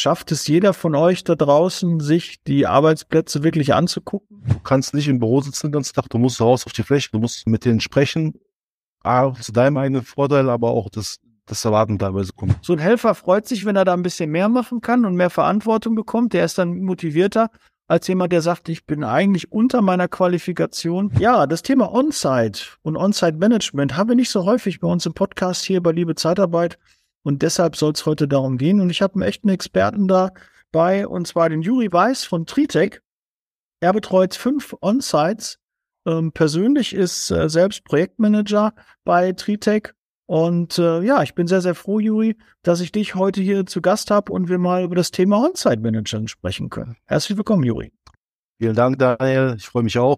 Schafft es jeder von euch da draußen, sich die Arbeitsplätze wirklich anzugucken? Du kannst nicht im Büro sitzen den ganzen Tag, du musst raus auf die Fläche, du musst mit denen sprechen. A, zu deinem eigenen Vorteil, aber auch das, das Erwarten teilweise kommt. So ein Helfer freut sich, wenn er da ein bisschen mehr machen kann und mehr Verantwortung bekommt. Der ist dann motivierter als jemand, der sagt, ich bin eigentlich unter meiner Qualifikation. Ja, das Thema On-Site und On-Site-Management haben wir nicht so häufig bei uns im Podcast hier bei Liebe Zeitarbeit. Und deshalb soll es heute darum gehen. Und ich habe einen echten Experten dabei, und zwar den Juri Weiß von Tritec. Er betreut fünf On-Sites. Ähm, persönlich ist äh, selbst Projektmanager bei Tritec und äh, ja, ich bin sehr, sehr froh, Juri, dass ich dich heute hier zu Gast habe und wir mal über das Thema On-Site-Managern sprechen können. Herzlich willkommen, Juri. Vielen Dank, Daniel. Ich freue mich auch.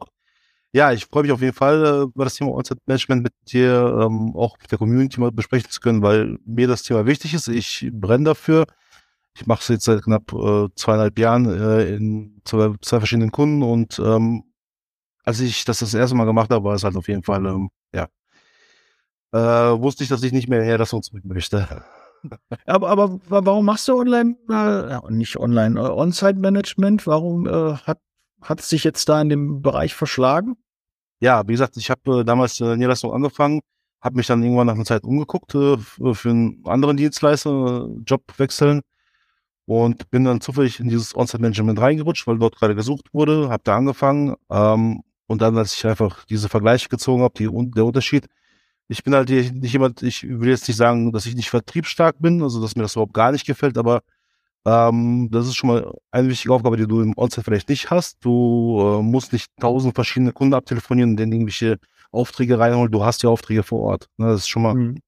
Ja, ich freue mich auf jeden Fall, äh, über das Thema On-Site-Management mit dir ähm, auch mit der Community mal besprechen zu können, weil mir das Thema wichtig ist. Ich brenne dafür. Ich mache es jetzt seit knapp äh, zweieinhalb Jahren äh, in zwei, zwei verschiedenen Kunden und ähm, als ich das das erste Mal gemacht habe, war es halt auf jeden Fall ähm, ja äh, wusste ich, dass ich nicht mehr her das zurück möchte. aber, aber warum machst du online, äh, nicht online, äh, On-Site-Management? Warum äh, hat, hat es sich jetzt da in dem Bereich verschlagen? Ja, wie gesagt, ich habe äh, damals äh, Niederlassung angefangen, habe mich dann irgendwann nach einer Zeit umgeguckt äh, für einen anderen Dienstleister, äh, Job wechseln und bin dann zufällig in dieses On-Site-Management reingerutscht, weil dort gerade gesucht wurde, habe da angefangen ähm, und dann, als ich einfach diese Vergleiche gezogen habe, der Unterschied, ich bin halt nicht jemand, ich will jetzt nicht sagen, dass ich nicht vertriebsstark bin, also dass mir das überhaupt gar nicht gefällt, aber ähm, das ist schon mal eine wichtige Aufgabe, die du im Onset vielleicht nicht hast. Du äh, musst nicht tausend verschiedene Kunden abtelefonieren, denen irgendwelche Aufträge reinholen. Du hast ja Aufträge vor Ort. Ne? Das ist schon mal mhm.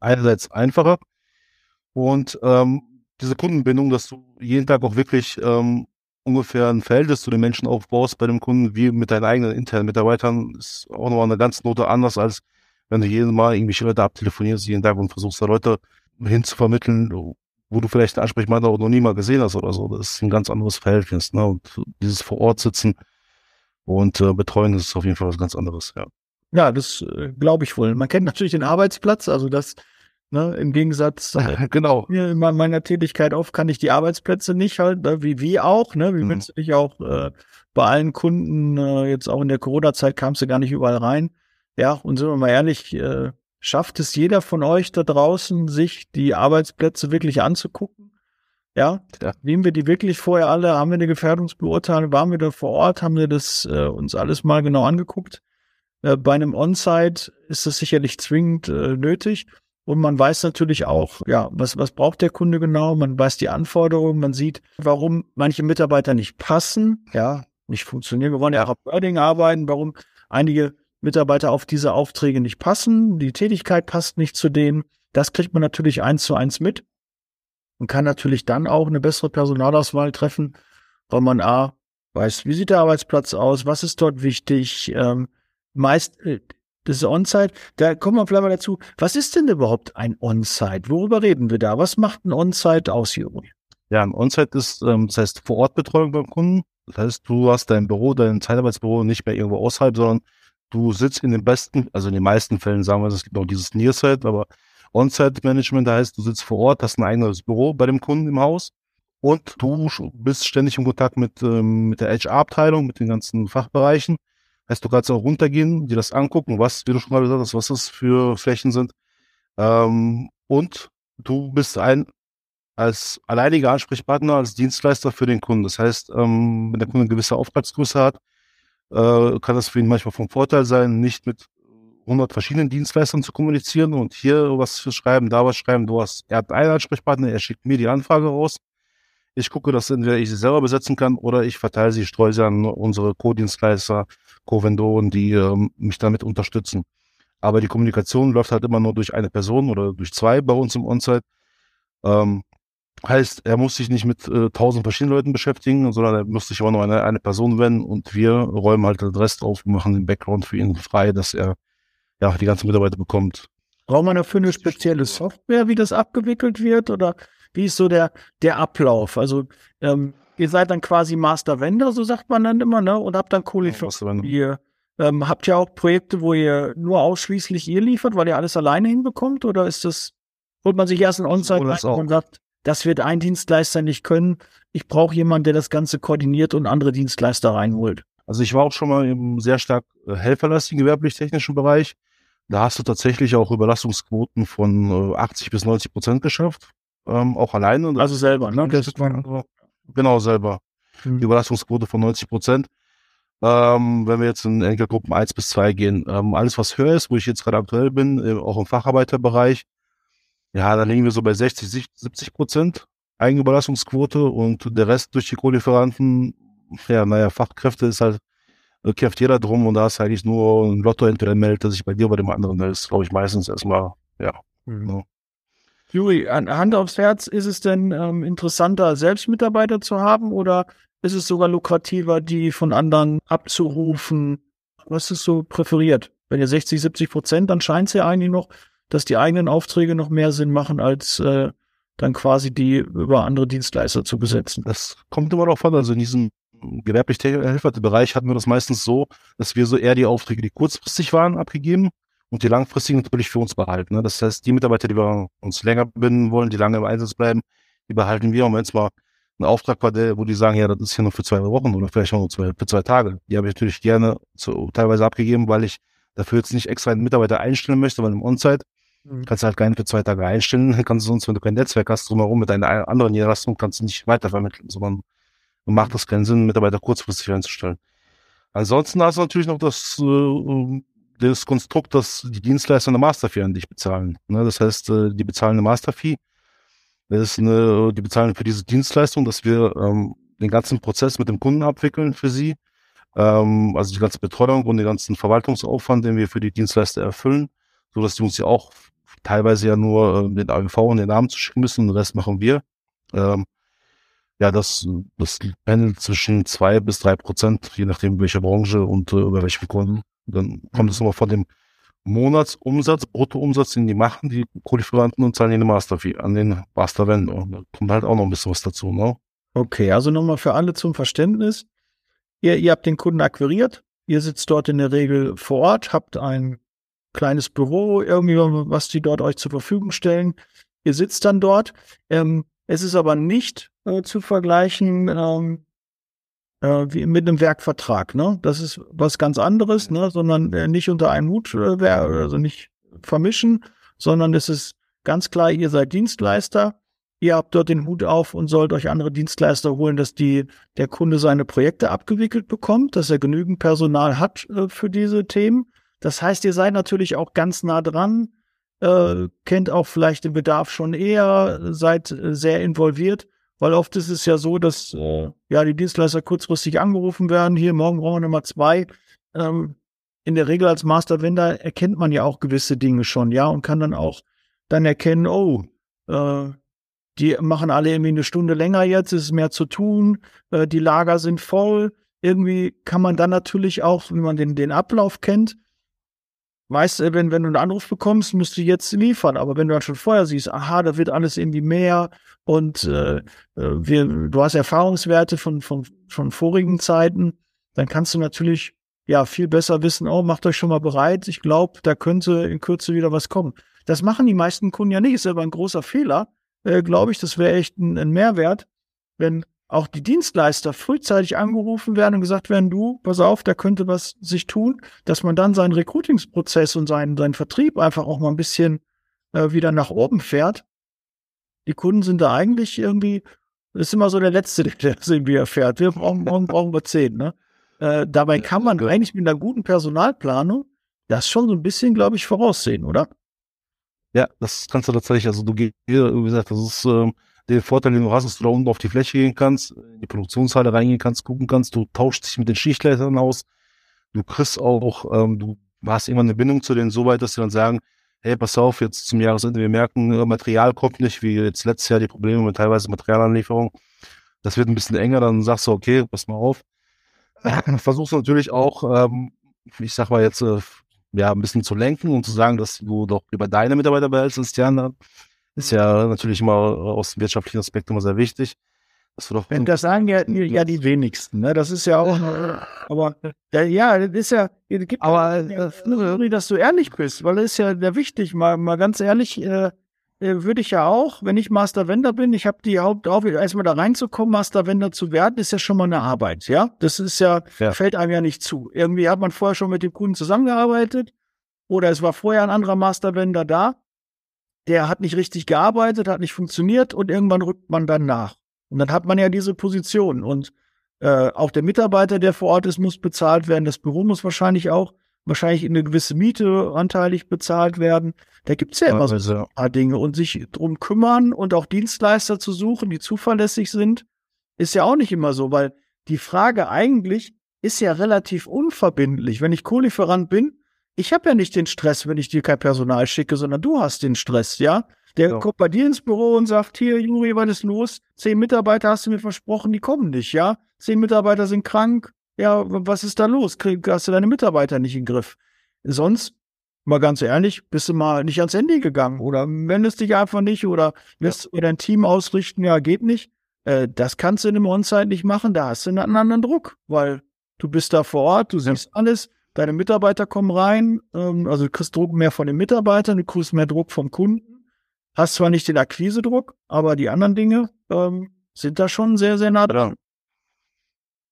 einerseits einfacher. Und ähm, diese Kundenbindung, dass du jeden Tag auch wirklich ähm, ungefähr ein Verhältnis zu den Menschen aufbaust bei dem Kunden, wie mit deinen eigenen internen Mitarbeitern, ist auch nochmal eine ganz Note anders als wenn du jedes Mal irgendwelche Leute abtelefonierst, jeden Tag und versuchst da Leute hinzuvermitteln, wo du vielleicht einen Ansprechpartner noch nie mal gesehen hast oder so. Das ist ein ganz anderes Verhältnis. Ne? Und dieses vor Ort sitzen und äh, betreuen, das ist auf jeden Fall was ganz anderes, ja. Ja, das äh, glaube ich wohl. Man kennt natürlich den Arbeitsplatz, also das, ne, im Gegensatz äh, genau. In meiner Tätigkeit oft kann ich die Arbeitsplätze nicht halt, ne, wie, wie auch, ne? Wie mhm. willst du dich auch äh, bei allen Kunden, äh, jetzt auch in der Corona-Zeit kamst du gar nicht überall rein. Ja, und sind wir mal ehrlich, äh, schafft es jeder von euch da draußen, sich die Arbeitsplätze wirklich anzugucken? Ja, ja. nehmen wir die wirklich vorher alle? Haben wir eine Gefährdungsbeurteilung? Waren wir da vor Ort? Haben wir das äh, uns alles mal genau angeguckt? Äh, bei einem On-Site ist das sicherlich zwingend äh, nötig. Und man weiß natürlich auch, ja, was, was braucht der Kunde genau? Man weiß die Anforderungen, man sieht, warum manche Mitarbeiter nicht passen, ja, nicht funktionieren. Wir wollen ja auch auf Wording arbeiten, warum einige Mitarbeiter auf diese Aufträge nicht passen, die Tätigkeit passt nicht zu denen. Das kriegt man natürlich eins zu eins mit und kann natürlich dann auch eine bessere Personalauswahl treffen, weil man A, weiß, wie sieht der Arbeitsplatz aus, was ist dort wichtig, ähm, meist, äh, das ist On-Site, da kommen wir vielleicht mal dazu, was ist denn überhaupt ein On-Site? Worüber reden wir da? Was macht ein On-Site aus, Juri? Ja, ein On-Site ist, ähm, das heißt Vor-Ort-Betreuung beim Kunden. Das heißt, du hast dein Büro, dein Zeitarbeitsbüro nicht mehr irgendwo außerhalb, sondern du sitzt in den besten, also in den meisten Fällen sagen wir, es gibt auch dieses Nearset, aber On-Site-Management heißt, du sitzt vor Ort, hast ein eigenes Büro bei dem Kunden im Haus und du bist ständig in Kontakt mit, ähm, mit der HR-Abteilung, mit den ganzen Fachbereichen. Heißt, du kannst auch runtergehen, dir das angucken, was, wie du schon mal gesagt hast, was das für Flächen sind. Ähm, und du bist ein als alleiniger Ansprechpartner, als Dienstleister für den Kunden. Das heißt, ähm, wenn der Kunde eine gewisse Auftragsgröße hat, äh, kann das für ihn manchmal vom Vorteil sein, nicht mit 100 verschiedenen Dienstleistern zu kommunizieren und hier was zu schreiben, da was schreiben. Du hast, er hat einen Ansprechpartner, er schickt mir die Anfrage raus. Ich gucke, dass entweder ich sie selber besetzen kann oder ich verteile sie, streue sie an unsere Co-Dienstleister, Co-Vendoren, die äh, mich damit unterstützen. Aber die Kommunikation läuft halt immer nur durch eine Person oder durch zwei bei uns im On-Site. Ähm, Heißt, er muss sich nicht mit äh, tausend verschiedenen Leuten beschäftigen, sondern er muss sich auch nur eine, eine Person wenden und wir räumen halt den Rest auf und machen den Background für ihn frei, dass er ja die ganzen Mitarbeiter bekommt. Braucht man dafür eine spezielle Software, wie das abgewickelt wird? Oder wie ist so der, der Ablauf? Also ähm, ihr seid dann quasi Master Vendor, so sagt man dann immer, ne? Und habt dann Kohle für ihr. Ähm, habt ihr auch Projekte, wo ihr nur ausschließlich ihr liefert, weil ihr alles alleine hinbekommt? Oder ist das, holt man sich erst ein On-Site und sagt, das wird ein Dienstleister nicht können. Ich brauche jemanden, der das Ganze koordiniert und andere Dienstleister reinholt. Also ich war auch schon mal im sehr stark äh, helferlastigen gewerblich-technischen Bereich. Da hast du tatsächlich auch Überlastungsquoten von 80 äh, bis 90 Prozent geschafft. Ähm, auch alleine. Also selber, ne? Das genau, selber. Mhm. Die Überlastungsquote von 90 Prozent. Ähm, wenn wir jetzt in Enkelgruppen 1 bis 2 gehen, ähm, alles was höher ist, wo ich jetzt gerade aktuell bin, äh, auch im Facharbeiterbereich, ja, da liegen wir so bei 60, 70 Prozent Eigenüberlassungsquote und der Rest durch die Co-Lieferanten, ja, naja, Fachkräfte ist halt, äh, kämpft jeder drum und da ist eigentlich nur ein Lotto entweder meldet, dass sich bei dir oder dem anderen das ist, glaube ich, meistens erstmal, ja. Mhm. ja. Juri, Hand aufs Herz, ist es denn ähm, interessanter, selbst Mitarbeiter zu haben oder ist es sogar lukrativer, die von anderen abzurufen? Was ist so präferiert? Wenn ihr 60, 70 Prozent, dann scheint es ja eigentlich noch, dass die eigenen Aufträge noch mehr Sinn machen, als äh, dann quasi die über andere Dienstleister zu besetzen. Das kommt immer darauf an. Also in diesem gewerblich Bereich hatten wir das meistens so, dass wir so eher die Aufträge, die kurzfristig waren, abgegeben und die langfristigen natürlich für uns behalten. Ne? Das heißt, die Mitarbeiter, die wir uns länger binden wollen, die lange im Einsatz bleiben, die behalten wir. Und wenn es mal ein Auftrag war, wo die sagen, ja, das ist hier nur für zwei Wochen oder vielleicht auch nur zwei, für zwei Tage, die habe ich natürlich gerne zu, teilweise abgegeben, weil ich dafür jetzt nicht extra einen Mitarbeiter einstellen möchte, weil im On-Site mhm. kannst du halt keinen für zwei Tage einstellen, kannst du sonst, wenn du kein Netzwerk hast, drumherum mit einer anderen Niederlassung, kannst du nicht weitervermitteln, sondern macht das keinen Sinn, Mitarbeiter kurzfristig einzustellen. Ansonsten hast du natürlich noch das äh, das Konstrukt, dass die Dienstleister eine Masterfee an dich bezahlen. Ne? Das heißt, äh, die bezahlen eine Masterfee. Das ist eine, die bezahlen für diese Dienstleistung, dass wir ähm, den ganzen Prozess mit dem Kunden abwickeln für sie. Ähm, also die ganze Betreuung und den ganzen Verwaltungsaufwand, den wir für die Dienstleister erfüllen, so dass die uns ja auch teilweise ja nur äh, den AGV und den Namen zu schicken müssen, den Rest machen wir. Ähm, ja, das, das pendelt zwischen zwei bis drei Prozent, je nachdem welche Branche und äh, über welchen Kunden. Dann kommt es nochmal von dem Monatsumsatz, Bruttoumsatz, den die machen, die Proliferanten und zahlen eine Master-Fee an den Master-Vendor. Da kommt halt auch noch ein bisschen was dazu, ne? Okay, also nochmal für alle zum Verständnis. Ihr, ihr habt den Kunden akquiriert, ihr sitzt dort in der Regel vor Ort, habt ein kleines Büro, irgendwie, was die dort euch zur Verfügung stellen. Ihr sitzt dann dort. Ähm, es ist aber nicht äh, zu vergleichen ähm, äh, wie mit einem Werkvertrag. Ne? Das ist was ganz anderes, ne? sondern äh, nicht unter einen Hut, äh, also nicht vermischen, sondern es ist ganz klar, ihr seid Dienstleister. Ihr habt dort den Hut auf und sollt euch andere Dienstleister holen, dass die, der Kunde seine Projekte abgewickelt bekommt, dass er genügend Personal hat äh, für diese Themen. Das heißt, ihr seid natürlich auch ganz nah dran, äh, kennt auch vielleicht den Bedarf schon eher, seid äh, sehr involviert weil oft ist es ja so, dass äh, ja die Dienstleister kurzfristig angerufen werden. Hier, morgen brauchen wir Nummer zwei. Ähm, in der Regel als Master Vendor erkennt man ja auch gewisse Dinge schon, ja, und kann dann auch dann erkennen, oh, äh, die machen alle irgendwie eine Stunde länger jetzt, es ist mehr zu tun, äh, die Lager sind voll. Irgendwie kann man dann natürlich auch, wenn man den, den Ablauf kennt, Weißt wenn, wenn du einen Anruf bekommst, musst du jetzt liefern. Aber wenn du dann schon vorher siehst, aha, da wird alles irgendwie mehr und äh, äh, wir, du hast Erfahrungswerte von, von, von vorigen Zeiten, dann kannst du natürlich ja viel besser wissen, oh, macht euch schon mal bereit. Ich glaube, da könnte in Kürze wieder was kommen. Das machen die meisten Kunden ja nicht, ist aber ein großer Fehler. Äh, glaube ich, das wäre echt ein, ein Mehrwert, wenn auch die Dienstleister frühzeitig angerufen werden und gesagt werden, du, pass auf, da könnte was sich tun, dass man dann seinen Recruitingsprozess und seinen, seinen Vertrieb einfach auch mal ein bisschen äh, wieder nach oben fährt. Die Kunden sind da eigentlich irgendwie, das ist immer so der Letzte, der das irgendwie erfährt. Wir brauchen, morgen brauchen wir zehn, ne? Äh, dabei kann man eigentlich mit einer guten Personalplanung das schon so ein bisschen, glaube ich, voraussehen, oder? Ja, das kannst du tatsächlich, also du, wie gesagt, das ist, ähm, den Vorteil, den du hast, dass du da unten auf die Fläche gehen kannst, in die Produktionshalle reingehen kannst, gucken kannst, du tauschst dich mit den Schichtleitern aus, du kriegst auch, ähm, du hast irgendwann eine Bindung zu denen so weit, dass sie dann sagen, hey, pass auf, jetzt zum Jahresende, wir merken, äh, Material kommt nicht, wie jetzt letztes Jahr die Probleme mit teilweise Materialanlieferung. Das wird ein bisschen enger, dann sagst du, okay, pass mal auf. Versuchst natürlich auch, ähm, ich sag mal jetzt, äh, ja, ein bisschen zu lenken und zu sagen, dass du doch über deine Mitarbeiter behältst die anderen. Ist ja natürlich immer aus dem wirtschaftlichen Aspekt immer sehr wichtig. Das, doch das sagen ja, ja die wenigsten, ne? Das ist ja auch, aber ja, das ist ja, gibt aber ja, äh, dass du ehrlich bist, weil es ist ja sehr wichtig, mal, mal ganz ehrlich, äh, äh, würde ich ja auch, wenn ich Master Vendor bin, ich habe die Hauptaufgabe, erstmal da reinzukommen, Master Vendor zu werden, ist ja schon mal eine Arbeit, ja. Das ist ja, ja, fällt einem ja nicht zu. Irgendwie hat man vorher schon mit dem Kunden zusammengearbeitet oder es war vorher ein anderer Master Vendor da, der hat nicht richtig gearbeitet, hat nicht funktioniert und irgendwann rückt man dann nach. Und dann hat man ja diese Position und äh, auch der Mitarbeiter, der vor Ort ist, muss bezahlt werden. Das Büro muss wahrscheinlich auch wahrscheinlich in eine gewisse Miete anteilig bezahlt werden. Da gibt's ja immer also, so ein paar Dinge. Und sich drum kümmern und auch Dienstleister zu suchen, die zuverlässig sind, ist ja auch nicht immer so, weil die Frage eigentlich ist ja relativ unverbindlich. Wenn ich Co-Lieferant bin, ich habe ja nicht den Stress, wenn ich dir kein Personal schicke, sondern du hast den Stress, ja? Der ja. kommt bei dir ins Büro und sagt, hier, Juri, was ist los? Zehn Mitarbeiter hast du mir versprochen, die kommen nicht, ja? Zehn Mitarbeiter sind krank, ja, was ist da los? Krieg, hast du deine Mitarbeiter nicht im Griff? Sonst, mal ganz ehrlich, bist du mal nicht ans Handy gegangen oder wendest dich einfach nicht oder lässt ja. dein Team ausrichten, ja, geht nicht. Äh, das kannst du in einem On-Site nicht machen, da hast du einen anderen Druck, weil du bist da vor Ort, du siehst ja. alles, deine Mitarbeiter kommen rein, ähm, also du kriegst Druck mehr von den Mitarbeitern, du kriegst mehr Druck vom Kunden. Hast zwar nicht den Akquisedruck, aber die anderen Dinge ähm, sind da schon sehr, sehr nah dran.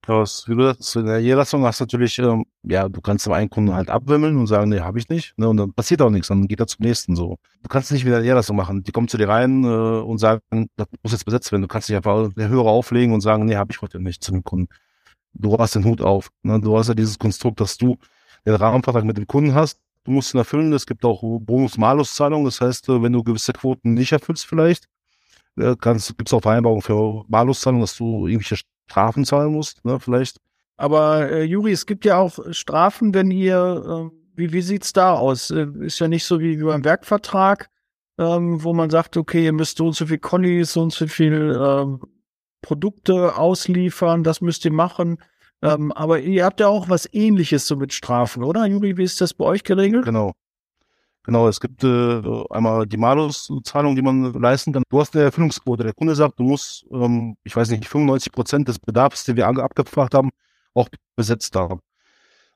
Das, wie du sagst, in der Niederlassung hast du natürlich, ähm, ja, du kannst dem einen Kunden halt abwimmeln und sagen, nee, habe ich nicht. Ne, und dann passiert auch nichts, dann geht er zum nächsten so. Du kannst nicht wieder eine Niederlassung machen. Die kommen zu dir rein äh, und sagen, das muss jetzt besetzt werden. Du kannst nicht einfach der Hörer auflegen und sagen, nee, habe ich heute nicht zu dem Kunden. Du hast den Hut auf. Ne? Du hast ja dieses Konstrukt, dass du den Rahmenvertrag mit dem Kunden hast. Du musst ihn erfüllen. Es gibt auch Bonus-Malus-Zahlungen. Das heißt, äh, wenn du gewisse Quoten nicht erfüllst vielleicht, äh, gibt es auch Vereinbarungen für Malus-Zahlungen, dass du irgendwelche Strafen zahlen musst, ne, vielleicht. Aber äh, Juri, es gibt ja auch Strafen, wenn ihr, äh, wie, wie sieht's da aus? Äh, ist ja nicht so wie, wie beim Werkvertrag, ähm, wo man sagt, okay, ihr müsst so und so viel Connis, so und so viel ähm, Produkte ausliefern, das müsst ihr machen. Ähm, aber ihr habt ja auch was ähnliches so mit Strafen, oder? Juri, wie ist das bei euch geregelt? Genau. Genau, es gibt äh, einmal die Malus-Zahlung, die man leisten kann. Du hast eine Erfüllungsquote. Der Kunde sagt, du musst, ähm, ich weiß nicht, 95 Prozent des Bedarfs, den wir abgefragt haben, auch besetzt haben.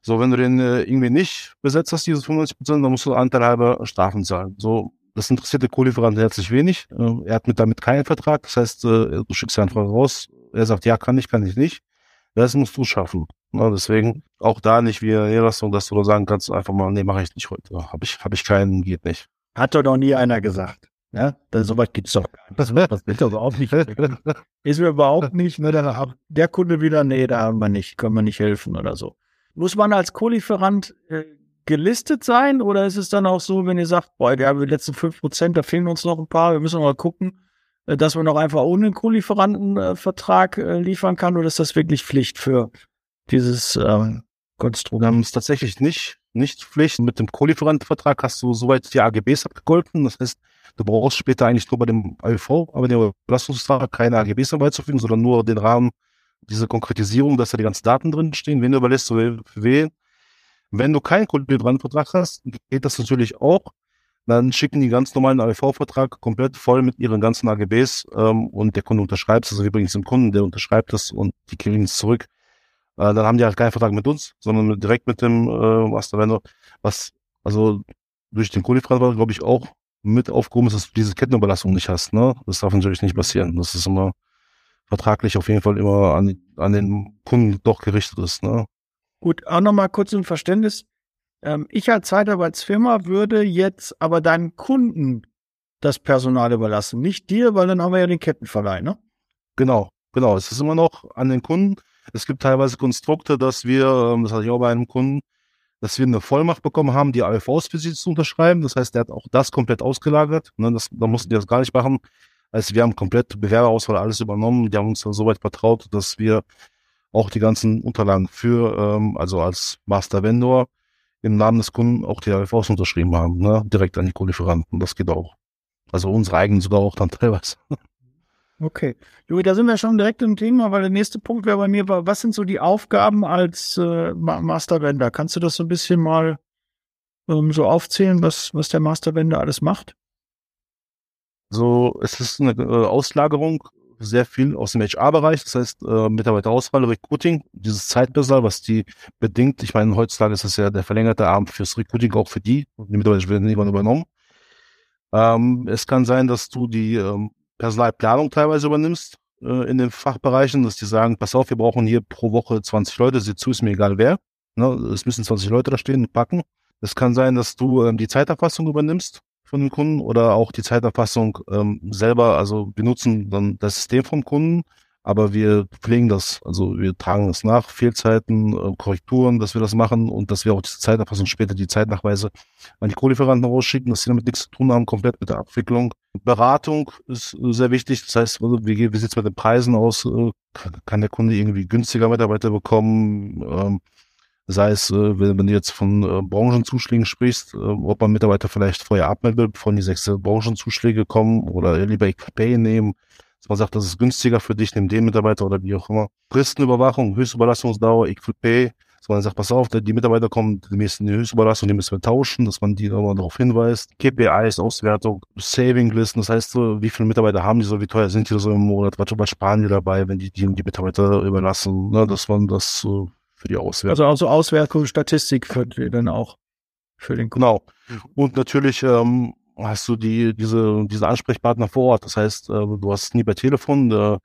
So, wenn du den äh, irgendwie nicht besetzt hast, diese 95 Prozent, dann musst du anteilhalber Strafen zahlen. So, das interessiert der Co-Lieferant herzlich wenig. Äh, er hat mit damit keinen Vertrag. Das heißt, äh, du schickst einfach raus. Er sagt, ja, kann ich, kann ich nicht. Das musst du schaffen. Na, deswegen auch da nicht wie Niederlassung, dass du da sagen kannst, einfach mal, nee, mache ich nicht heute. Habe ich, hab ich keinen, geht nicht. Hat doch noch nie einer gesagt. Ja, weit gibt's doch gar nicht. Das, das will doch überhaupt nicht. Ist mir überhaupt nicht, ne, dann, der Kunde wieder, nee, da haben wir nicht, können wir nicht helfen oder so. Muss man als Co-Lieferant äh, gelistet sein oder ist es dann auch so, wenn ihr sagt, boah, wir haben die letzten fünf Prozent, da fehlen uns noch ein paar, wir müssen noch mal gucken, äh, dass man auch einfach ohne Co-Lieferantenvertrag äh, liefern kann oder ist das wirklich Pflicht für dieses ähm, Konstrukt? Wir haben es tatsächlich nicht, nicht Pflicht. Mit dem Co-Lieferantenvertrag hast du soweit die AGBs abgegolten. Das heißt, du brauchst später eigentlich nur bei dem AUV, aber der Belastungsvertrag keine AGBs dabei zu fügen, sondern nur den Rahmen, diese Konkretisierung, dass da die ganzen Daten drin stehen, wen du überlässt, für wen. Wenn du keinen Co-Lieferantenvertrag hast, geht das natürlich auch dann schicken die ganz normalen AV-Vertrag komplett voll mit ihren ganzen AGBs ähm, und der Kunde unterschreibt es, also übrigens dem Kunden, der unterschreibt es und die kriegen es zurück. Äh, dann haben die halt keinen Vertrag mit uns, sondern direkt mit dem äh, Master Vendor, was also durch den Kohlefreivertrag, glaube ich, auch mit aufgehoben ist, dass du diese Kettenüberlassung nicht hast. Ne? Das darf natürlich nicht passieren. Das ist immer vertraglich auf jeden Fall immer an, an den Kunden doch gerichtet ist. Ne? Gut, auch nochmal kurz ein Verständnis. Ähm, ich als Zeitarbeitsfirma würde jetzt aber deinen Kunden das Personal überlassen, nicht dir, weil dann haben wir ja den Kettenverleih, ne? Genau, genau. Es ist immer noch an den Kunden. Es gibt teilweise Konstrukte, dass wir, ähm, das hatte ich auch bei einem Kunden, dass wir eine Vollmacht bekommen haben, die AFVs für sie zu unterschreiben. Das heißt, der hat auch das komplett ausgelagert. Ne, das, da mussten die das gar nicht machen. Also wir haben komplett Bewerberauswahl alles übernommen. Die haben uns so weit vertraut, dass wir auch die ganzen Unterlagen für, ähm, also als Master Vendor, im Namen des Kunden auch die AFVs unterschrieben haben, ne? direkt an die Co-Lieferanten. Das geht auch. Also unsere eigenen sogar auch dann teilweise. Okay. Juri, da sind wir schon direkt im Thema, weil der nächste Punkt wäre bei mir, was sind so die Aufgaben als äh, Master Vendor? Kannst du das so ein bisschen mal ähm, so aufzählen, was, was der Master Vendor alles macht? So, es ist eine äh, Auslagerung sehr viel aus dem HR-Bereich, das heißt äh, Mitarbeiterauswahl, Recruiting, dieses Zeitpersonal, was die bedingt. Ich meine, heutzutage ist das ja der verlängerte Abend fürs Recruiting auch für die. Die Mitarbeiter werden irgendwann übernommen. Ähm, es kann sein, dass du die ähm, Personalplanung teilweise übernimmst äh, in den Fachbereichen, dass die sagen, pass auf, wir brauchen hier pro Woche 20 Leute, sieh zu, ist mir egal wer. Ne? Es müssen 20 Leute da stehen und packen. Es kann sein, dass du ähm, die Zeiterfassung übernimmst von dem Kunden oder auch die Zeiterfassung ähm, selber, also wir nutzen dann das System vom Kunden, aber wir pflegen das, also wir tragen es nach, Fehlzeiten, äh, Korrekturen, dass wir das machen und dass wir auch diese Zeiterfassung später die Zeitnachweise an die Co-Lieferanten rausschicken, dass sie damit nichts zu tun haben, komplett mit der Abwicklung. Beratung ist sehr wichtig, das heißt, also, wie, wie sieht es mit den Preisen aus? Äh, kann der Kunde irgendwie günstiger Mitarbeiter bekommen? Ähm, Sei es, äh, wenn, wenn du jetzt von äh, Branchenzuschlägen sprichst, äh, ob man Mitarbeiter vielleicht vorher abmelden will, bevor die sechs Branchenzuschläge kommen oder lieber Pay nehmen, dass man sagt, das ist günstiger für dich, nimm den Mitarbeiter oder wie auch immer. Fristenüberwachung, Höchstüberlassungsdauer, Pay, dass man sagt, pass auf, die Mitarbeiter kommen demnächst in die Höchstüberlassung, die müssen wir tauschen, dass man die nochmal darauf hinweist. KPIs, Auswertung, Saving-Listen, das heißt, wie viele Mitarbeiter haben die so, wie teuer sind die so im Monat, was, sparen die dabei, wenn die die, die Mitarbeiter überlassen, ne, dass man das so für die Auswertung. Also, also Auswertung, Statistik für die dann auch für den Kunden. Genau. Mhm. Und natürlich ähm, hast du die, diese, diese Ansprechpartner vor Ort. Das heißt, äh, du hast nie bei Telefon, äh,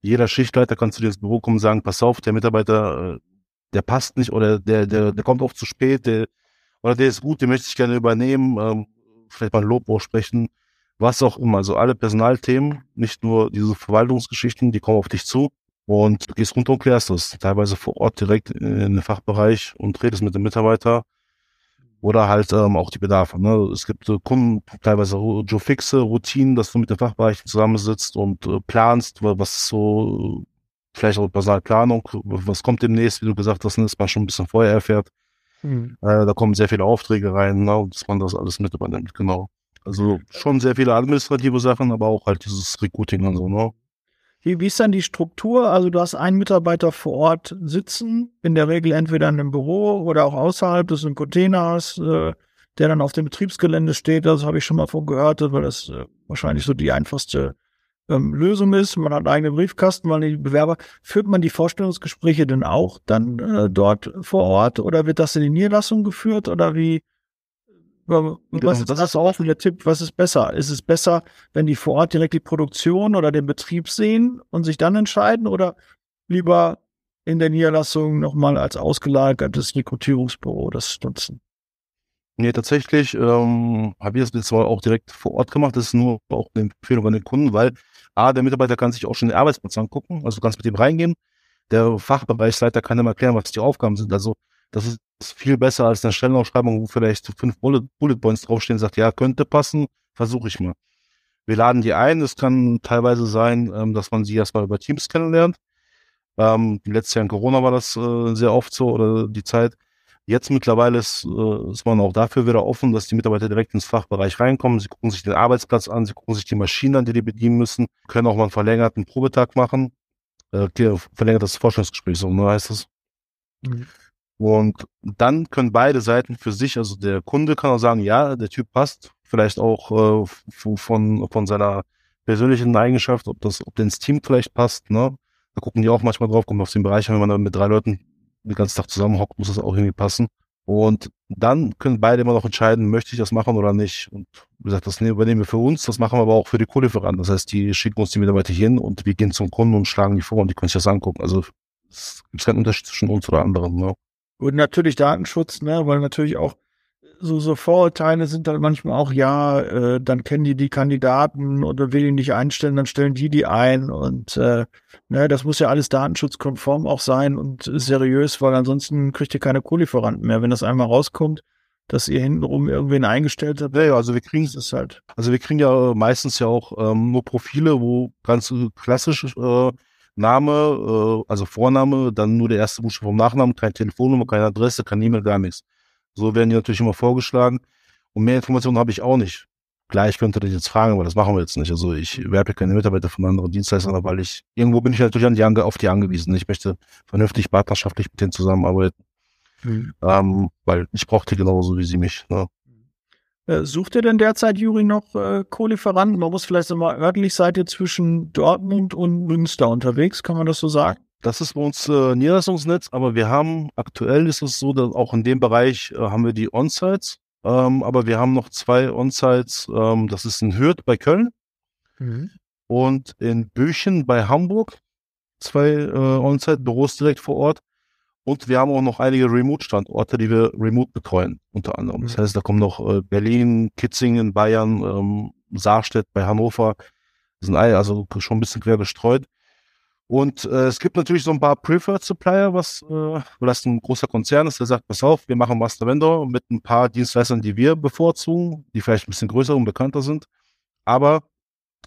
jeder Schichtleiter kannst du dir ins Büro kommen und sagen, pass auf, der Mitarbeiter, äh, der passt nicht oder der, der, der kommt oft zu spät, der, oder der ist gut, den möchte ich gerne übernehmen, ähm, vielleicht mal ein Lob aussprechen, was auch immer. Also alle Personalthemen, nicht nur diese Verwaltungsgeschichten, die kommen auf dich zu. Und du gehst runter und klärst das. Teilweise vor Ort direkt in den Fachbereich und redest mit dem Mitarbeiter oder halt ähm, auch die Bedarfe. Ne? Es gibt äh, Kunden, teilweise Joe Fixe, Routinen, dass du mit den Fachbereichen zusammensitzt und äh, planst, was so, vielleicht auch Personalplanung, was kommt demnächst, wie du gesagt hast, ne, dass man schon ein bisschen vorher erfährt. Mhm. Äh, da kommen sehr viele Aufträge rein, ne, dass man das alles mit übernimmt, genau. Also schon sehr viele administrative Sachen, aber auch halt dieses Recruiting und so, ne? Wie, wie ist dann die Struktur? Also du hast einen Mitarbeiter vor Ort sitzen, in der Regel entweder in einem Büro oder auch außerhalb des Containers, äh, der dann auf dem Betriebsgelände steht. Das habe ich schon mal vorgehört, weil das äh, wahrscheinlich so die einfachste ähm, Lösung ist. Man hat einen eigenen Briefkasten, man die Bewerber. Führt man die Vorstellungsgespräche denn auch dann äh, dort vor Ort oder wird das in die Niederlassung geführt oder wie, Genau, was, das ist auch der Tipp, was ist besser? Ist es besser, wenn die vor Ort direkt die Produktion oder den Betrieb sehen und sich dann entscheiden oder lieber in der Niederlassung nochmal als ausgelagertes Rekrutierungsbüro das nutzen? Nee, tatsächlich ähm, habe ich das jetzt auch direkt vor Ort gemacht. Das ist nur auch eine Empfehlung an den Kunden, weil A, der Mitarbeiter kann sich auch schon den Arbeitsplatz angucken, also du kannst mit ihm reingehen. Der Fachbereichsleiter kann ihm erklären, was die Aufgaben sind. Also das ist viel besser als eine Stellenausschreibung, wo vielleicht fünf Bullet, Bullet Points draufstehen, sagt, ja, könnte passen, versuche ich mal. Wir laden die ein. Es kann teilweise sein, ähm, dass man sie erstmal über Teams kennenlernt. Ähm, letztes Jahr in Corona war das äh, sehr oft so oder die Zeit. Jetzt mittlerweile ist, äh, ist man auch dafür wieder offen, dass die Mitarbeiter direkt ins Fachbereich reinkommen. Sie gucken sich den Arbeitsplatz an, sie gucken sich die Maschinen an, die die bedienen müssen, können auch mal einen verlängerten Probetag machen. Äh, verlängertes Forschungsgespräch, so ne, heißt das. Mhm. Und dann können beide Seiten für sich, also der Kunde kann auch sagen, ja, der Typ passt, vielleicht auch äh, von, von seiner persönlichen Eigenschaft, ob das, ob der ins Team vielleicht passt, ne? Da gucken die auch manchmal drauf, kommt auf den Bereich, wenn man dann mit drei Leuten den ganzen Tag zusammenhockt, muss das auch irgendwie passen. Und dann können beide immer noch entscheiden, möchte ich das machen oder nicht. Und wie gesagt, das übernehmen wir für uns, das machen wir aber auch für die Co-Lieferanten. Das heißt, die schicken uns die Mitarbeiter hin und wir gehen zum Kunden und schlagen die vor und die können sich das angucken. Also es gibt keinen Unterschied zwischen uns oder anderen. Ne? Und natürlich Datenschutz, ne, weil natürlich auch so, so Vorurteile sind dann manchmal auch, ja, äh, dann kennen die die Kandidaten oder will die nicht einstellen, dann stellen die die ein und äh, ne, das muss ja alles datenschutzkonform auch sein und seriös, weil ansonsten kriegt ihr keine Co-Lieferanten mehr, wenn das einmal rauskommt, dass ihr hintenrum irgendwen eingestellt habt. Ja, ja, also wir kriegen es halt. Also wir kriegen ja meistens ja auch ähm, nur Profile, wo ganz klassisch äh, Name, äh, also Vorname, dann nur der erste Buchstabe vom Nachnamen, keine Telefonnummer, keine Adresse, kein E-Mail, gar nichts. So werden die natürlich immer vorgeschlagen. Und mehr Informationen habe ich auch nicht. Gleich könnte ich jetzt fragen, aber das machen wir jetzt nicht. Also ich werbe keine Mitarbeiter von anderen Dienstleistern, weil ich, irgendwo bin ich natürlich an die, auf die angewiesen. Ich möchte vernünftig partnerschaftlich mit denen zusammenarbeiten. Mhm. Ähm, weil ich brauche die genauso wie sie mich. Ne? Äh, sucht ihr denn derzeit, Juri, noch äh, Co-Lieferanten? Man muss vielleicht nochmal örtlich, seid ihr zwischen Dortmund und Münster unterwegs, kann man das so sagen? Das ist bei uns äh, Niederlassungsnetz, aber wir haben, aktuell ist es so, dass auch in dem Bereich äh, haben wir die On-Sites. Ähm, aber wir haben noch zwei On-Sites. Ähm, das ist in Hürth bei Köln mhm. und in Büchen bei Hamburg. Zwei äh, On-Site-Büros direkt vor Ort. Und wir haben auch noch einige Remote-Standorte, die wir remote betreuen, unter anderem. Das mhm. heißt, da kommen noch äh, Berlin, Kitzingen, Bayern, ähm, Saarstedt bei Hannover. Das sind also schon ein bisschen quer gestreut. Und äh, es gibt natürlich so ein paar Preferred Supplier, was, äh, weil das ein großer Konzern ist, der sagt, pass auf, wir machen Master Vendor mit ein paar Dienstleistern, die wir bevorzugen, die vielleicht ein bisschen größer und bekannter sind. Aber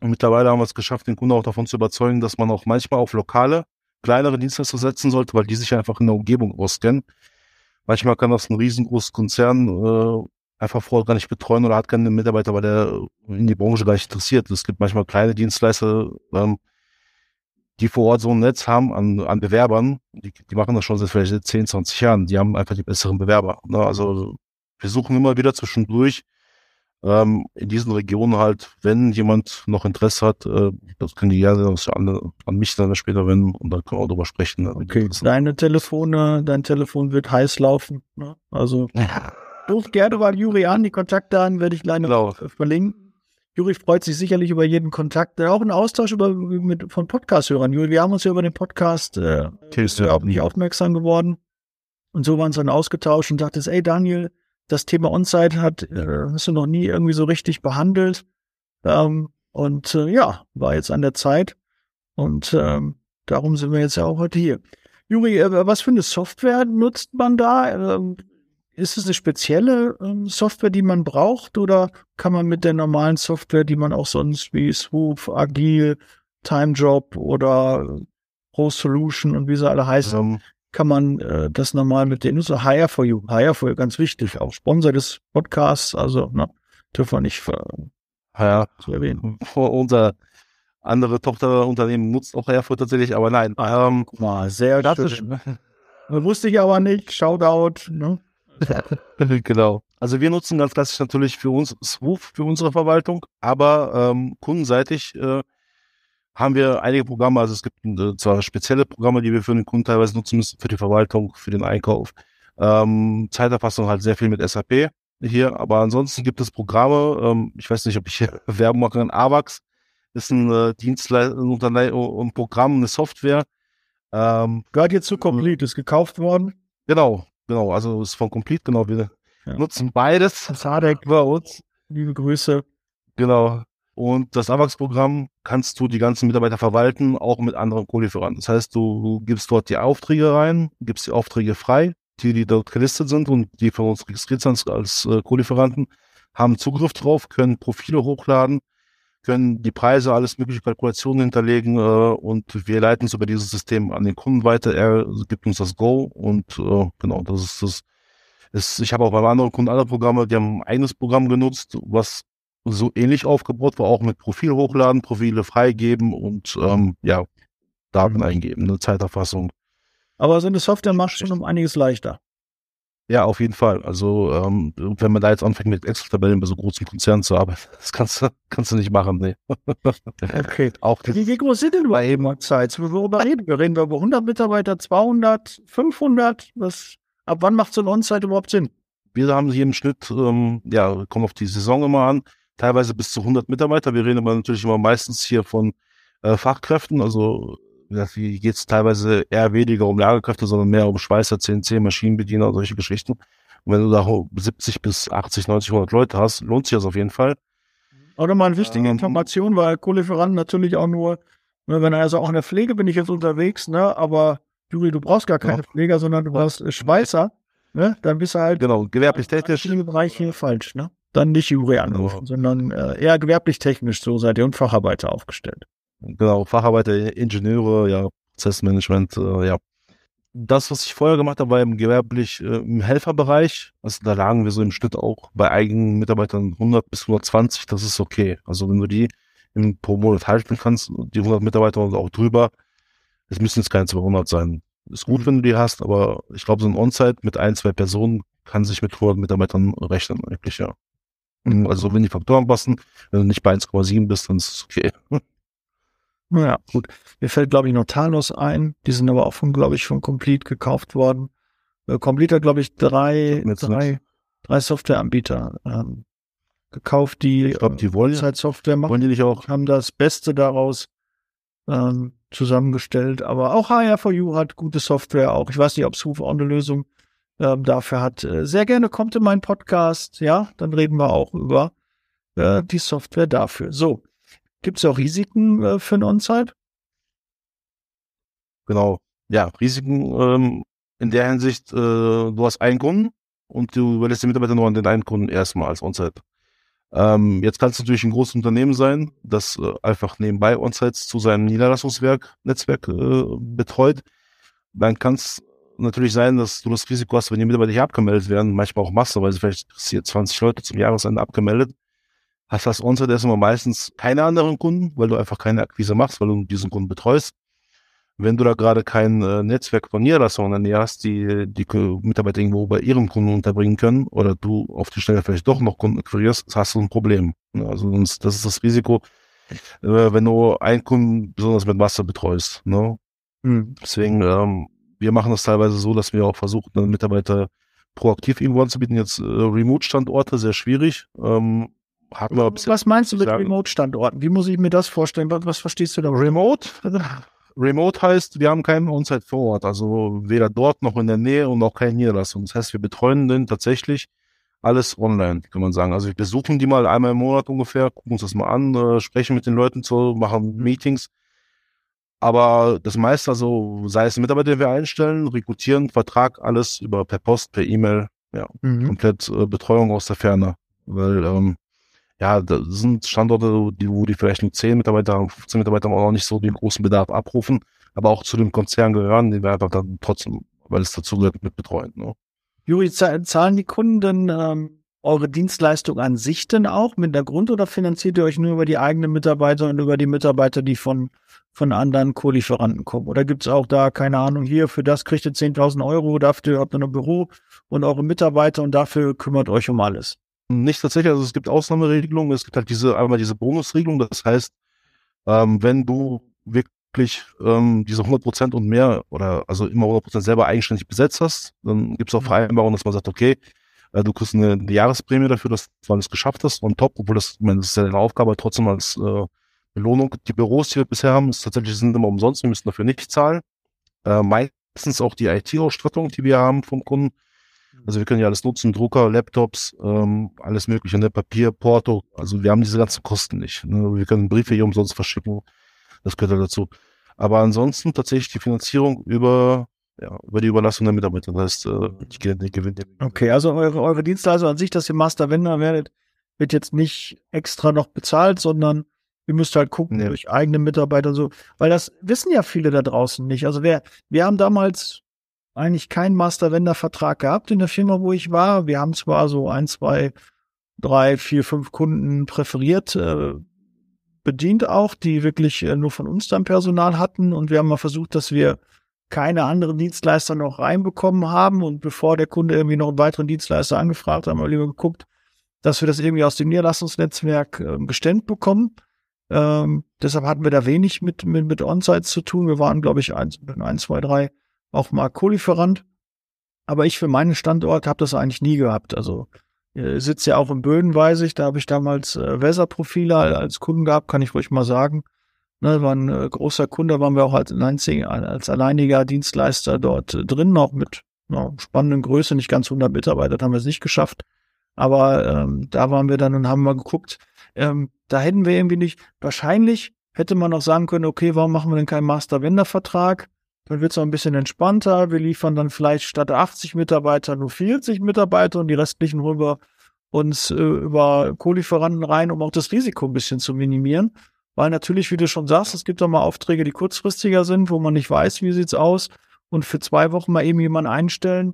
mittlerweile haben wir es geschafft, den Kunden auch davon zu überzeugen, dass man auch manchmal auf lokale, kleinere Dienstleister setzen sollte, weil die sich einfach in der Umgebung auskennen. Manchmal kann das ein riesengroßes Konzern äh, einfach vorher gar nicht betreuen oder hat keine Mitarbeiter, weil der in die Branche gar nicht interessiert. Es gibt manchmal kleine Dienstleister, ähm, die vor Ort so ein Netz haben an, an Bewerbern, die, die machen das schon seit vielleicht 10, 20 Jahren, die haben einfach die besseren Bewerber. Ne? Also wir suchen immer wieder zwischendurch ähm, in diesen Regionen halt, wenn jemand noch Interesse hat, äh, das können die gerne an, an mich dann später wenden und dann können wir auch drüber sprechen. Okay, deine Telefone, dein Telefon wird heiß laufen. Ne? Also ruf gerne mal Juri an, die Kontaktdaten werde ich gleich noch genau. verlinken. Juri freut sich sicherlich über jeden Kontakt, auch einen Austausch über, mit, von Podcast-Hörern. Juri, wir haben uns ja über den Podcast äh, ja auch nicht aufmerksam geworden. Und so waren uns dann ausgetauscht und dachtest, ey Daniel, das Thema On-Site hat, äh, hast du noch nie irgendwie so richtig behandelt. Ähm, und äh, ja, war jetzt an der Zeit. Und ähm, darum sind wir jetzt ja auch heute hier. Juri, äh, was für eine Software nutzt man da? Ähm, ist es eine spezielle ähm, Software, die man braucht oder kann man mit der normalen Software, die man auch sonst wie Swoop, Agile, TimeJob oder Pro Solution und wie sie alle heißen, um, ähm. Kann man äh, das normal mit denen so Hire for You, Hire for You, ganz wichtig, auch Sponsor des Podcasts, also ne, dürfen wir nicht ja, zu erwähnen. Unser andere Tochterunternehmen nutzt auch Hire for tatsächlich, aber nein. Ähm, Guck mal, sehr schön. Wusste ich aber nicht. Shoutout. Ne? genau. Also wir nutzen ganz klassisch natürlich für uns Swoop für unsere Verwaltung, aber ähm, kundenseitig äh, haben wir einige Programme, also es gibt äh, zwar spezielle Programme, die wir für den Kunden teilweise nutzen müssen, für die Verwaltung, für den Einkauf. Ähm, Zeiterfassung halt sehr viel mit SAP hier, aber ansonsten gibt es Programme, ähm, ich weiß nicht, ob ich hier Werbung mache, kann, AVAX ist ein äh, Dienstleister, ein, ein Programm, eine Software. Ähm, Gehört jetzt zu Complete, ist gekauft worden. Genau, Genau, also ist von Complete, genau. Wir ja. nutzen beides. Sadek bei uns. Liebe Grüße. Genau. Und das AWACS-Programm kannst du die ganzen Mitarbeiter verwalten, auch mit anderen Co-Lieferanten. Das heißt, du gibst dort die Aufträge rein, gibst die Aufträge frei, die, die dort gelistet sind und die von uns registriert sind als äh, Co-Lieferanten, haben Zugriff drauf, können Profile hochladen, können die Preise, alles mögliche Kalkulationen hinterlegen äh, und wir leiten es über dieses System an den Kunden weiter. Er gibt uns das Go und äh, genau, das ist das. Ist, ich habe auch bei anderen Kunden andere Programme, die haben ein eigenes Programm genutzt, was so ähnlich aufgebaut war, auch mit Profil hochladen, Profile freigeben und ähm, ja, Daten eingeben, eine Zeiterfassung. Aber so eine Software macht schon um einiges leichter. Ja, auf jeden Fall. Also ähm, wenn man da jetzt anfängt mit Excel-Tabellen bei so großen Konzernen zu arbeiten, das kannst du, kannst du nicht machen. Nee. okay. Auch wie, wie groß sind denn bei eben Zeit? Worüber reden wir? Reden wir über 100 Mitarbeiter, 200, 500? Was, ab wann macht so ein On-Site überhaupt Sinn? Wir haben hier im Schnitt, ähm, ja, kommt auf die Saison immer an, teilweise bis zu 100 Mitarbeiter. Wir reden aber natürlich immer meistens hier von äh, Fachkräften, also wie geht es teilweise eher weniger um Lagerkräfte, sondern mehr um Schweißer, CNC, Maschinenbediener und solche Geschichten. Und wenn du da 70 bis 80, 90, 100 Leute hast, lohnt sich das auf jeden Fall. Oder mal eine wichtige ähm, Information, weil Co-Lieferanten natürlich auch nur, ne, wenn also auch in der Pflege bin ich jetzt unterwegs, ne, aber Juri, du brauchst gar keine ja. Pfleger, sondern du brauchst Schweißer, ne, dann bist du halt. Genau, gewerblich technisch. Im Bereich hier falsch, ne? Dann nicht Juri anrufen, sondern äh, eher gewerblich technisch, so seid ihr und Facharbeiter aufgestellt. Genau, Facharbeiter, Ingenieure, ja, Prozessmanagement, äh, ja. Das, was ich vorher gemacht habe, war im gewerblich äh, im Helferbereich. Also da lagen wir so im Schnitt auch bei eigenen Mitarbeitern 100 bis 120. Das ist okay. Also wenn du die im, pro Monat halten kannst, die 100 Mitarbeiter und auch drüber, es müssen jetzt keine 200 sein. Ist gut, mhm. wenn du die hast, aber ich glaube, so ein On-Site mit ein, zwei Personen kann sich mit 100 Mitarbeitern rechnen eigentlich, ja. Mhm. Also wenn die Faktoren passen, wenn du nicht bei 1,7 bist, dann ist es okay. Ja, gut. Mir fällt, glaube ich, noch Talos ein. Die sind aber auch von, glaube ich, von Complete gekauft worden. Äh, Complete hat, glaube ich, drei, drei, drei Softwareanbieter ähm, gekauft, die, ich glaub, die wollen, Software machen. wollen die nicht auch, haben das Beste daraus ähm, zusammengestellt. Aber auch HR4U hat gute Software auch. Ich weiß nicht, ob Suf auch eine Lösung ähm, dafür hat. Äh, sehr gerne kommt in meinen Podcast. Ja, dann reden wir auch über äh, die Software dafür. So. Gibt es auch Risiken äh, für ein On-Site? genau, ja, Risiken ähm, in der Hinsicht, äh, du hast einen Kunden und du überlässt den Mitarbeiter nur an den einen Kunden erstmal als On-Site. Ähm, jetzt kann es natürlich ein großes Unternehmen sein, das äh, einfach nebenbei On-Sites zu seinem Niederlassungswerk, Netzwerk äh, betreut. Dann kann es natürlich sein, dass du das Risiko hast, wenn die Mitarbeiter hier abgemeldet werden, manchmal auch massenweise, vielleicht hier 20 Leute zum Jahresende abgemeldet, hast das On-Site erstmal meistens keine anderen Kunden, weil du einfach keine Akquise machst, weil du diesen Kunden betreust. Wenn du da gerade kein äh, Netzwerk von Niederlassungen in der Nähe hast, die die Mitarbeiter irgendwo bei ihren Kunden unterbringen können oder du auf die Stelle vielleicht doch noch Kunden akquirierst, hast du ein Problem. Also das ist das Risiko, äh, wenn du einen Kunden besonders mit Wasser betreust. Ne? Mhm. Deswegen, ähm, wir machen das teilweise so, dass wir auch versuchen, dann Mitarbeiter proaktiv irgendwo anzubieten. Jetzt äh, Remote-Standorte, sehr schwierig. Ähm, hatten wir was meinst du mit Remote-Standorten? Wie muss ich mir das vorstellen? Was, was verstehst du da? Remote? Remote heißt, wir haben keinen On-Site vor Ort, also weder dort noch in der Nähe und auch keine Niederlassung. Das heißt, wir betreuen den tatsächlich alles online, kann man sagen. Also wir besuchen die mal einmal im Monat ungefähr, gucken uns das mal an, äh, sprechen mit den Leuten zu, machen Meetings. Aber das meiste, also sei es Mitarbeiter, den wir einstellen, rekrutieren, Vertrag, alles über per Post, per E-Mail, ja, mhm. komplett äh, Betreuung aus der Ferne. Weil ähm, ja, da sind Standorte, die, wo die vielleicht nur 10 Mitarbeiter haben, 15 Mitarbeiter haben auch noch nicht so den großen Bedarf abrufen, aber auch zu dem Konzern gehören, die wir einfach dann trotzdem, weil es dazu gehört, mit betreuen. Ne? Juri, zahlen die Kunden ähm, eure Dienstleistung an sich denn auch mit der Grund oder finanziert ihr euch nur über die eigenen Mitarbeiter und über die Mitarbeiter, die von, von anderen Co-Lieferanten kommen? Oder gibt es auch da, keine Ahnung, hier, für das kriegt ihr 10.000 Euro, dafür habt ihr ein Büro und eure Mitarbeiter und dafür kümmert euch um alles? Nicht tatsächlich, also es gibt Ausnahmeregelungen, es gibt halt diese, einmal diese Bonusregelung, das heißt, ähm, wenn du wirklich ähm, diese 100% und mehr oder also immer 100% selber eigenständig besetzt hast, dann gibt es auch mhm. Vereinbarungen, dass man sagt, okay, äh, du kriegst eine, eine, Jahresprämie dafür, dass du alles geschafft hast und top, obwohl das, ich meine, das ist ja deine Aufgabe, trotzdem als äh, Belohnung. Die Büros, die wir bisher haben, ist tatsächlich sind immer umsonst, wir müssen dafür nicht zahlen. Äh, meistens auch die IT-Ausstattung, die wir haben vom Kunden, also wir können ja alles nutzen, Drucker, Laptops, ähm, alles mögliche, ne? Papier, Porto. Also wir haben diese ganzen Kosten nicht. Ne? Wir können Briefe hier umsonst verschicken. Das gehört halt dazu. Aber ansonsten tatsächlich die Finanzierung über, ja, über die Überlassung der Mitarbeiter. Das heißt, äh, die gewinnt. Okay, also eure, eure Dienstleistung an sich, dass ihr Master Vendor werdet, wird jetzt nicht extra noch bezahlt, sondern ihr müsst halt gucken nee. durch eigene Mitarbeiter und so. Weil das wissen ja viele da draußen nicht. Also wer, wir haben damals eigentlich keinen Master-Vendor-Vertrag gehabt in der Firma, wo ich war. Wir haben zwar so ein, zwei, drei, vier, fünf Kunden präferiert, äh, bedient auch, die wirklich äh, nur von uns dann Personal hatten. Und wir haben mal versucht, dass wir keine anderen Dienstleister noch reinbekommen haben. Und bevor der Kunde irgendwie noch einen weiteren Dienstleister angefragt hat, haben wir lieber geguckt, dass wir das irgendwie aus dem Niederlassungsnetzwerk äh, gestemmt bekommen. Ähm, deshalb hatten wir da wenig mit, mit, mit On-Sites zu tun. Wir waren, glaube ich, eins, ein, zwei, drei auch mal Co-Lieferant. Aber ich für meinen Standort habe das eigentlich nie gehabt. Also äh, sitzt ja auch in Böden, weiß ich. Da habe ich damals äh, Weser-Profile als Kunden gehabt, kann ich ruhig mal sagen. Ne, war ein äh, großer Kunde, waren wir auch als, als alleiniger Dienstleister dort äh, drin, auch mit einer spannenden Größe, nicht ganz 100 Mitarbeiter, haben wir es nicht geschafft. Aber ähm, da waren wir dann und haben mal geguckt. Ähm, da hätten wir irgendwie nicht, wahrscheinlich hätte man auch sagen können, okay, warum machen wir denn keinen Master-Vendor-Vertrag? Dann wird es auch ein bisschen entspannter. Wir liefern dann vielleicht statt 80 Mitarbeiter nur 40 Mitarbeiter und die restlichen wir uns äh, über Co-Lieferanten rein, um auch das Risiko ein bisschen zu minimieren. Weil natürlich, wie du schon sagst, es gibt auch mal Aufträge, die kurzfristiger sind, wo man nicht weiß, wie sieht's aus. Und für zwei Wochen mal eben jemanden einstellen.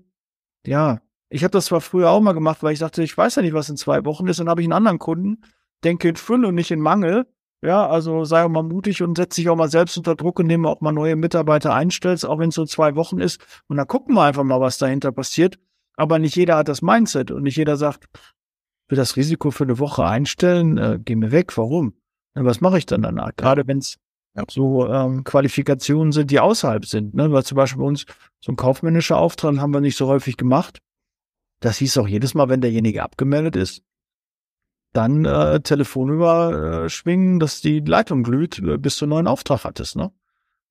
Ja, ich habe das zwar früher auch mal gemacht, weil ich dachte, ich weiß ja nicht, was in zwei Wochen ist. Dann habe ich einen anderen Kunden, denke in Fülle und nicht in Mangel. Ja, also sei auch mal mutig und setz dich auch mal selbst unter Druck, indem du auch mal neue Mitarbeiter einstellst, auch wenn es so zwei Wochen ist. Und dann gucken wir einfach mal, was dahinter passiert. Aber nicht jeder hat das Mindset und nicht jeder sagt, will das Risiko für eine Woche einstellen, äh, geh mir weg, warum? Ja, was mache ich dann danach? Gerade wenn es ja. so ähm, Qualifikationen sind, die außerhalb sind. Ne? Weil zum Beispiel bei uns so ein kaufmännischer Auftrag haben wir nicht so häufig gemacht. Das hieß auch jedes Mal, wenn derjenige abgemeldet ist, dann äh, Telefon überschwingen, dass die Leitung glüht, äh, bis du einen neuen Auftrag hattest. Ne?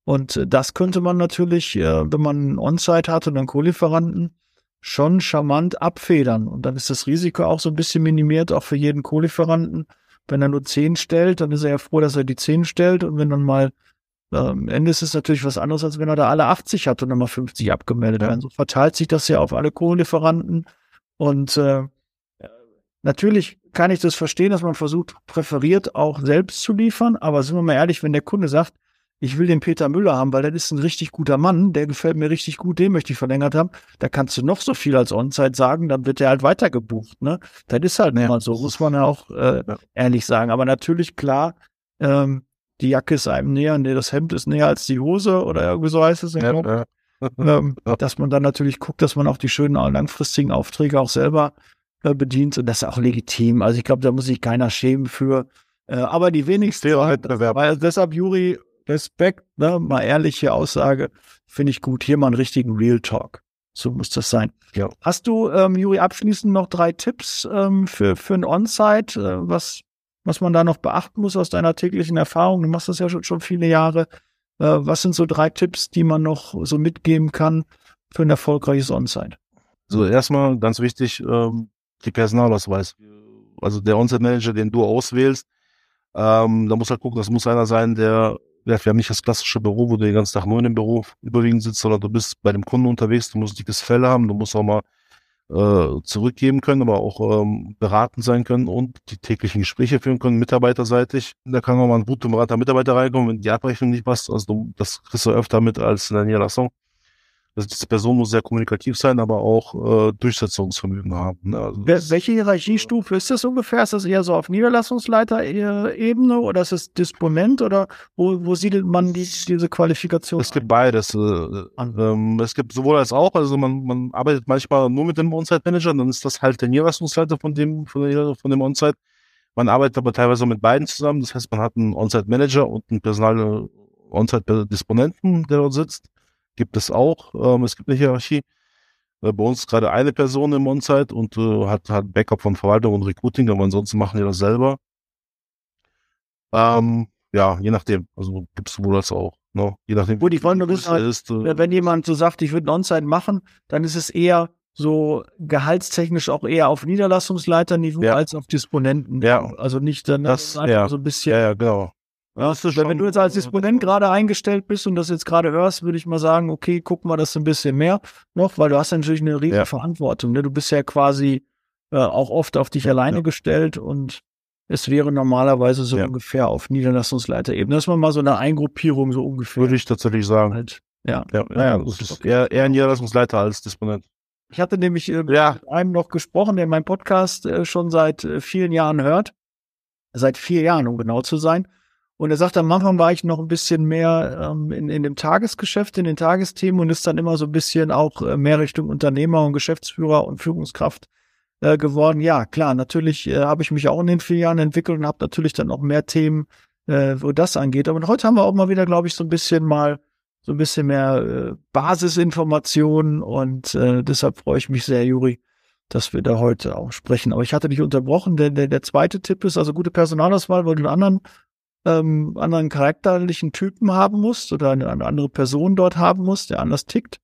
Und äh, das könnte man natürlich, äh, wenn man On-Site hat und einen Co-Lieferanten, schon charmant abfedern. Und dann ist das Risiko auch so ein bisschen minimiert, auch für jeden Co-Lieferanten. Wenn er nur 10 stellt, dann ist er ja froh, dass er die 10 stellt. Und wenn dann mal äh, am Ende ist es natürlich was anderes, als wenn er da alle 80 hat und dann mal 50 abgemeldet werden. So verteilt sich das ja auf alle Co-Lieferanten. Und äh, natürlich kann ich das verstehen, dass man versucht, präferiert auch selbst zu liefern. Aber sind wir mal ehrlich, wenn der Kunde sagt, ich will den Peter Müller haben, weil der ist ein richtig guter Mann, der gefällt mir richtig gut, den möchte ich verlängert haben. Da kannst du noch so viel als On-Site sagen, dann wird der halt weitergebucht. Ne? Das ist halt ja. mal so, muss man ja auch äh, ehrlich sagen. Aber natürlich klar, ähm, die Jacke ist einem näher, nee, das Hemd ist näher als die Hose oder irgendwie so heißt es. Ja, ja. ähm, dass man dann natürlich guckt, dass man auch die schönen langfristigen Aufträge auch selber äh, bedient und das ist auch legitim. Also ich glaube, da muss sich keiner schämen für. Äh, aber die wenigsten. Wettbewerb. Weil deshalb, Juri, Respekt, ne, mal ehrliche Aussage, finde ich gut. Hier mal einen richtigen Real Talk. So muss das sein. Ja. Hast du, ähm, Juri, abschließend noch drei Tipps ähm, für, für ein On-Site, äh, was, was man da noch beachten muss aus deiner täglichen Erfahrung? Du machst das ja schon, schon viele Jahre. Äh, was sind so drei Tipps, die man noch so mitgeben kann für ein erfolgreiches On-Site? So, erstmal ganz wichtig, ähm, die Personalausweis. Also der On-Site-Manager, den du auswählst, ähm, da muss halt gucken, das muss einer sein, der wir haben nicht das klassische Büro, wo du den ganzen Tag nur in dem Büro überwiegend sitzt, sondern du bist bei dem Kunden unterwegs, du musst dickes Fell haben, du musst auch mal äh, zurückgeben können, aber auch ähm, beraten sein können und die täglichen Gespräche führen können, mitarbeiterseitig. Da kann auch mal ein guter Berater Mitarbeiter reinkommen, wenn die Abrechnung nicht passt. Also das kriegst du öfter mit als in der Niederlassung. Also diese Person muss sehr kommunikativ sein, aber auch äh, Durchsetzungsvermögen haben. Ne? Also Welche Hierarchiestufe ist das ungefähr? Ist das eher so auf Niederlassungsleiter-Ebene oder ist es Disponent oder wo, wo siedelt man die, diese Qualifikation? Es gibt beides. Äh, ähm, es gibt sowohl als auch. Also man, man arbeitet manchmal nur mit dem On-Site-Manager, dann ist das halt der Niederlassungsleiter von dem, von, der, von dem On-Site. Man arbeitet aber teilweise mit beiden zusammen. Das heißt, man hat einen On-Site-Manager und einen Personal On-Site-Disponenten, der dort sitzt gibt es auch. Ähm, es gibt eine Hierarchie. Äh, bei uns gerade eine Person im On-Site und äh, hat, hat Backup von Verwaltung und Recruiting, aber ansonsten machen die das selber. Ähm, ja, je nachdem. Also gibt es wohl das auch. Ne? Je nachdem. Gut, ich wollte nur wissen, ist, äh, wenn jemand so sagt, ich würde ein On-Site machen, dann ist es eher so gehaltstechnisch auch eher auf Niederlassungsleiterniveau ja. als auf Disponenten. Ja. Also nicht dann das, das ja. so ein bisschen. Ja, ja, genau. Ja, schon, wenn du jetzt als Disponent gerade eingestellt bist und das jetzt gerade hörst, würde ich mal sagen, okay, guck mal das ein bisschen mehr noch, weil du hast natürlich eine riesige ja. Verantwortung. Ne? Du bist ja quasi äh, auch oft auf dich alleine ja. gestellt und es wäre normalerweise so ja. ungefähr auf Niederlassungsleiterebene. Das ist mal so eine Eingruppierung so ungefähr. Würde ich tatsächlich sagen. Halt, ja. Ja, ja, das ist okay. eher, eher ein Niederlassungsleiter als Disponent. Ich hatte nämlich äh, ja. mit einem noch gesprochen, der meinen Podcast äh, schon seit äh, vielen Jahren hört. Seit vier Jahren, um genau zu sein. Und er sagt, am Anfang war ich noch ein bisschen mehr ähm, in, in dem Tagesgeschäft, in den Tagesthemen und ist dann immer so ein bisschen auch äh, mehr Richtung Unternehmer und Geschäftsführer und Führungskraft äh, geworden. Ja, klar, natürlich äh, habe ich mich auch in den vier Jahren entwickelt und habe natürlich dann auch mehr Themen, äh, wo das angeht. Aber heute haben wir auch mal wieder, glaube ich, so ein bisschen mal so ein bisschen mehr äh, Basisinformationen und äh, deshalb freue ich mich sehr, Juri, dass wir da heute auch sprechen. Aber ich hatte dich unterbrochen, denn der, der zweite Tipp ist also gute Personalauswahl, weil du einen anderen ähm, anderen charakterlichen Typen haben musst oder eine, eine andere Person dort haben musst, der anders tickt.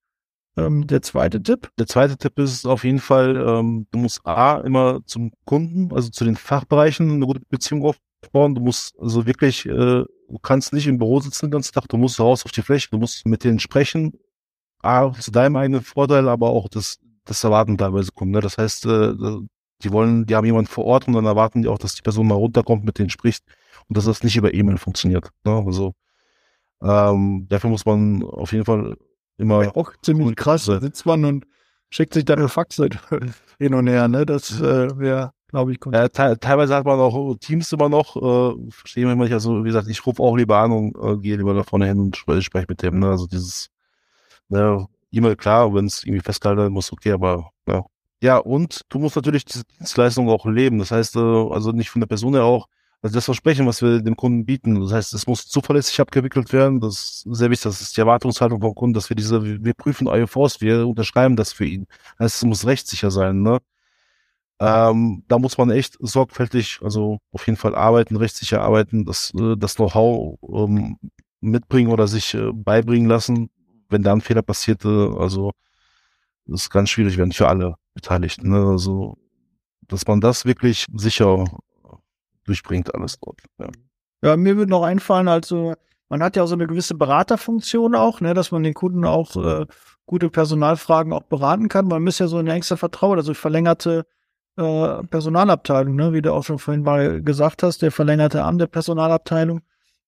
Ähm, der zweite Tipp? Der zweite Tipp ist auf jeden Fall, ähm, du musst A, immer zum Kunden, also zu den Fachbereichen eine gute Beziehung aufbauen. Du musst also wirklich, äh, du kannst nicht im Büro sitzen den ganzen Tag, du musst raus auf die Fläche, du musst mit denen sprechen. A, zu deinem eigenen Vorteil, aber auch das, das erwarten teilweise Kunden. Ne? Das heißt, äh, die wollen, die haben jemanden vor Ort und dann erwarten die auch, dass die Person mal runterkommt, mit denen spricht und dass das nicht über E-Mail funktioniert. Ne? Also ähm, dafür muss man auf jeden Fall immer. Ja, auch ziemlich krass. Da sitzt man und schickt sich dann eine Faxe hin und her. Ne? Das äh, wäre, glaube ich, ja, te teilweise hat man auch Teams immer noch. Äh, verstehe mich nicht. Also wie gesagt, ich rufe auch lieber an und äh, gehe lieber da vorne hin und spreche sprech mit dem. Ne? Also dieses ne, E-Mail klar, wenn es irgendwie festgehalten werden muss, okay, aber ja. Ja, und du musst natürlich diese Dienstleistung auch leben. Das heißt, äh, also nicht von der Person her auch, also das Versprechen, was wir dem Kunden bieten. Das heißt, es muss zuverlässig abgewickelt werden. Das ist sehr wichtig. Das ist die Erwartungshaltung vom Kunden, dass wir diese, wir prüfen Force, wir unterschreiben das für ihn. Das heißt, es muss rechtssicher sein, ne? Ähm, da muss man echt sorgfältig, also auf jeden Fall arbeiten, rechtssicher arbeiten, das, äh, das Know-how ähm, mitbringen oder sich äh, beibringen lassen, wenn da ein Fehler passierte. Also das ist ganz schwierig werden für alle Beteiligten. Ne? Also dass man das wirklich sicher durchbringt, alles dort. Ja. ja, mir würde noch einfallen, also man hat ja auch so eine gewisse Beraterfunktion auch, ne, dass man den Kunden auch äh, gute Personalfragen auch beraten kann. Man muss ja so ein engster Vertrauen, also verlängerte äh, Personalabteilung, ne, wie du auch schon vorhin mal gesagt hast, der verlängerte Arm der Personalabteilung.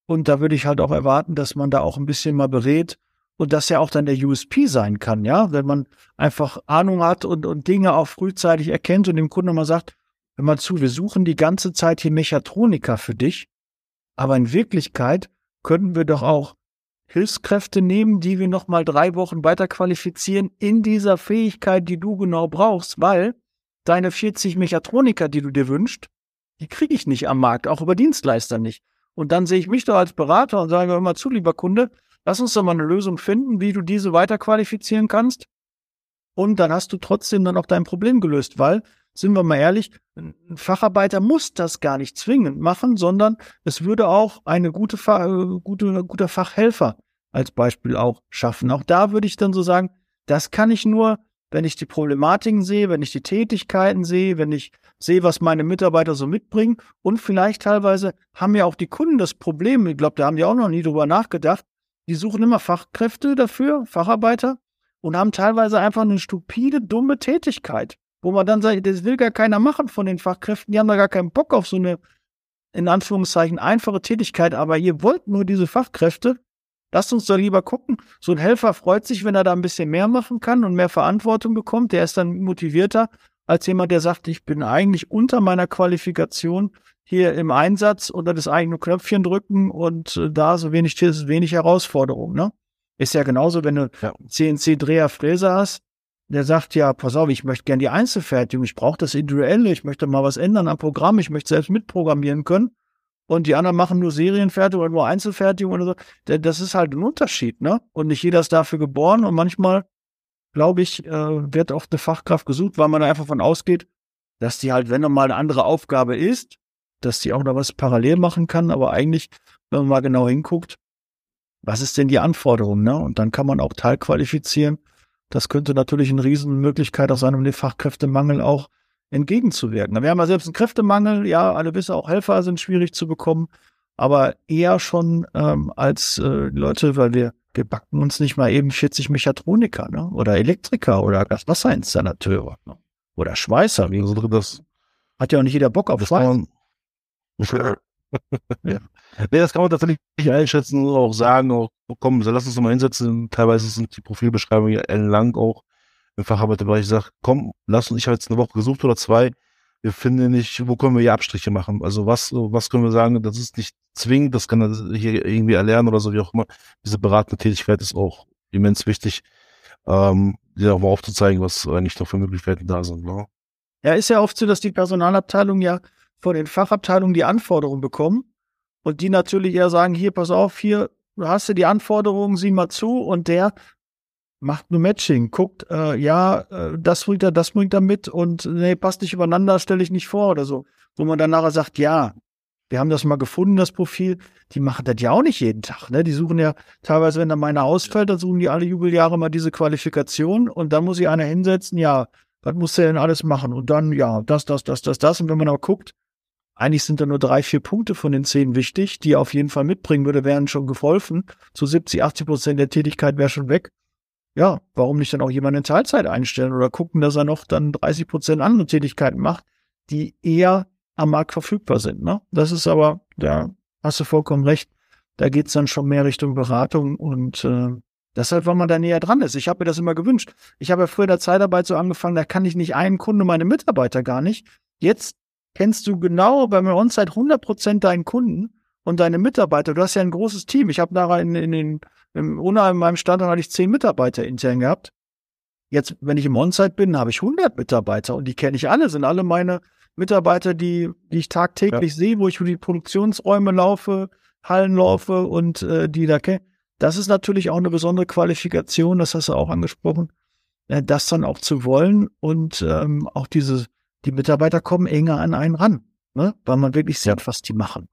Und da würde ich halt auch erwarten, dass man da auch ein bisschen mal berät und das ja auch dann der USP sein kann, ja, wenn man einfach Ahnung hat und, und Dinge auch frühzeitig erkennt und dem Kunden mal sagt, wenn man zu, wir suchen die ganze Zeit hier Mechatroniker für dich, aber in Wirklichkeit könnten wir doch auch Hilfskräfte nehmen, die wir noch mal drei Wochen weiter qualifizieren in dieser Fähigkeit, die du genau brauchst, weil deine 40 Mechatroniker, die du dir wünschst, die kriege ich nicht am Markt, auch über Dienstleister nicht. Und dann sehe ich mich doch als Berater und sage immer zu, lieber Kunde, lass uns doch mal eine Lösung finden, wie du diese weiter qualifizieren kannst. Und dann hast du trotzdem dann auch dein Problem gelöst, weil sind wir mal ehrlich, ein Facharbeiter muss das gar nicht zwingend machen, sondern es würde auch eine gute, äh, gute, guter Fachhelfer als Beispiel auch schaffen. Auch da würde ich dann so sagen, das kann ich nur, wenn ich die Problematiken sehe, wenn ich die Tätigkeiten sehe, wenn ich sehe, was meine Mitarbeiter so mitbringen und vielleicht teilweise haben ja auch die Kunden das Problem, ich glaube, da haben die auch noch nie drüber nachgedacht, die suchen immer Fachkräfte dafür, Facharbeiter und haben teilweise einfach eine stupide, dumme Tätigkeit wo man dann sagt, das will gar keiner machen von den Fachkräften, die haben da gar keinen Bock auf so eine, in Anführungszeichen, einfache Tätigkeit, aber ihr wollt nur diese Fachkräfte. Lasst uns doch lieber gucken. So ein Helfer freut sich, wenn er da ein bisschen mehr machen kann und mehr Verantwortung bekommt. Der ist dann motivierter als jemand, der sagt, ich bin eigentlich unter meiner Qualifikation hier im Einsatz oder das eigene Knöpfchen drücken und äh, da so wenig, wenig Herausforderung, ne? Ist ja genauso, wenn du ja. CNC-Dreher Fräser hast, der sagt ja, pass auf, ich möchte gerne die Einzelfertigung, ich brauche das Individuelle, ich möchte mal was ändern am Programm, ich möchte selbst mitprogrammieren können. Und die anderen machen nur Serienfertigung oder nur Einzelfertigung oder so. Das ist halt ein Unterschied, ne? Und nicht jeder ist dafür geboren und manchmal, glaube ich, äh, wird auch eine Fachkraft gesucht, weil man da einfach von ausgeht, dass die halt, wenn noch mal eine andere Aufgabe ist, dass die auch noch was parallel machen kann, aber eigentlich, wenn man mal genau hinguckt, was ist denn die Anforderung, ne? Und dann kann man auch teilqualifizieren das könnte natürlich eine Riesenmöglichkeit auch sein, um dem Fachkräftemangel auch entgegenzuwirken. Wir haben ja selbst einen Kräftemangel, ja, alle wissen auch Helfer sind schwierig zu bekommen, aber eher schon ähm, als äh, Leute, weil wir, wir backen uns nicht mal eben 40 Mechatroniker ne? oder Elektriker oder Gaswasserinstallateure ne? oder Schweißer. Wie also das hat ja auch nicht jeder Bock auf Schweiß. ja. Nee, das kann man tatsächlich nicht einschätzen auch sagen, auch, komm, lass uns mal hinsetzen. Teilweise sind die Profilbeschreibungen ellenlang auch im Facharbeiterbereich. Ich sage, komm, lass uns, ich habe jetzt eine Woche gesucht oder zwei. Wir finden nicht, wo können wir hier Abstriche machen? Also was, was können wir sagen, das ist nicht zwingend, das kann er hier irgendwie erlernen oder so, wie auch immer. Diese beratende Tätigkeit ist auch immens wichtig, ähm, dir auch mal aufzuzeigen, was eigentlich noch für Möglichkeiten da sind. Ne? Ja, ist ja oft so, dass die Personalabteilung ja von den Fachabteilungen die Anforderungen bekommen und die natürlich eher sagen, hier, pass auf, hier hast du die Anforderungen, sieh mal zu und der macht nur Matching, guckt, äh, ja, äh, das bringt er, das bringt er mit und nee, passt nicht übereinander, stelle ich nicht vor oder so. Wo man dann nachher sagt, ja, wir haben das mal gefunden, das Profil, die machen das ja auch nicht jeden Tag, ne? Die suchen ja teilweise, wenn da meiner ausfällt, dann suchen die alle Jubeljahre mal diese Qualifikation und dann muss sich einer hinsetzen, ja, was muss der denn alles machen? Und dann, ja, das, das, das, das, das. Und wenn man aber guckt, eigentlich sind da nur drei, vier Punkte von den zehn wichtig, die er auf jeden Fall mitbringen würde, wären schon geholfen. Zu 70, 80 Prozent der Tätigkeit wäre schon weg. Ja, warum nicht dann auch jemanden in Teilzeit einstellen oder gucken, dass er noch dann 30 Prozent andere Tätigkeiten macht, die eher am Markt verfügbar sind. Ne? Das ist aber, da hast du vollkommen recht, da geht's dann schon mehr Richtung Beratung und äh, deshalb, weil man da näher dran ist. Ich habe mir das immer gewünscht. Ich habe ja früher der Zeitarbeit so angefangen, da kann ich nicht einen Kunde, meine Mitarbeiter gar nicht. Jetzt kennst du genau bei mir Onsite 100% deinen Kunden und deine Mitarbeiter. Du hast ja ein großes Team. Ich habe nachher in, in den, im Una in meinem Standort hatte ich zehn Mitarbeiter intern gehabt. Jetzt, wenn ich im Onsite bin, habe ich 100 Mitarbeiter und die kenne ich alle, sind alle meine Mitarbeiter, die, die ich tagtäglich ja. sehe, wo ich über die Produktionsräume laufe, Hallen laufe und äh, die da kenne. Das ist natürlich auch eine besondere Qualifikation, das hast du auch angesprochen, äh, das dann auch zu wollen und ähm, auch diese, die Mitarbeiter kommen enger an einen ran, ne? weil man wirklich sieht, ja. was die machen.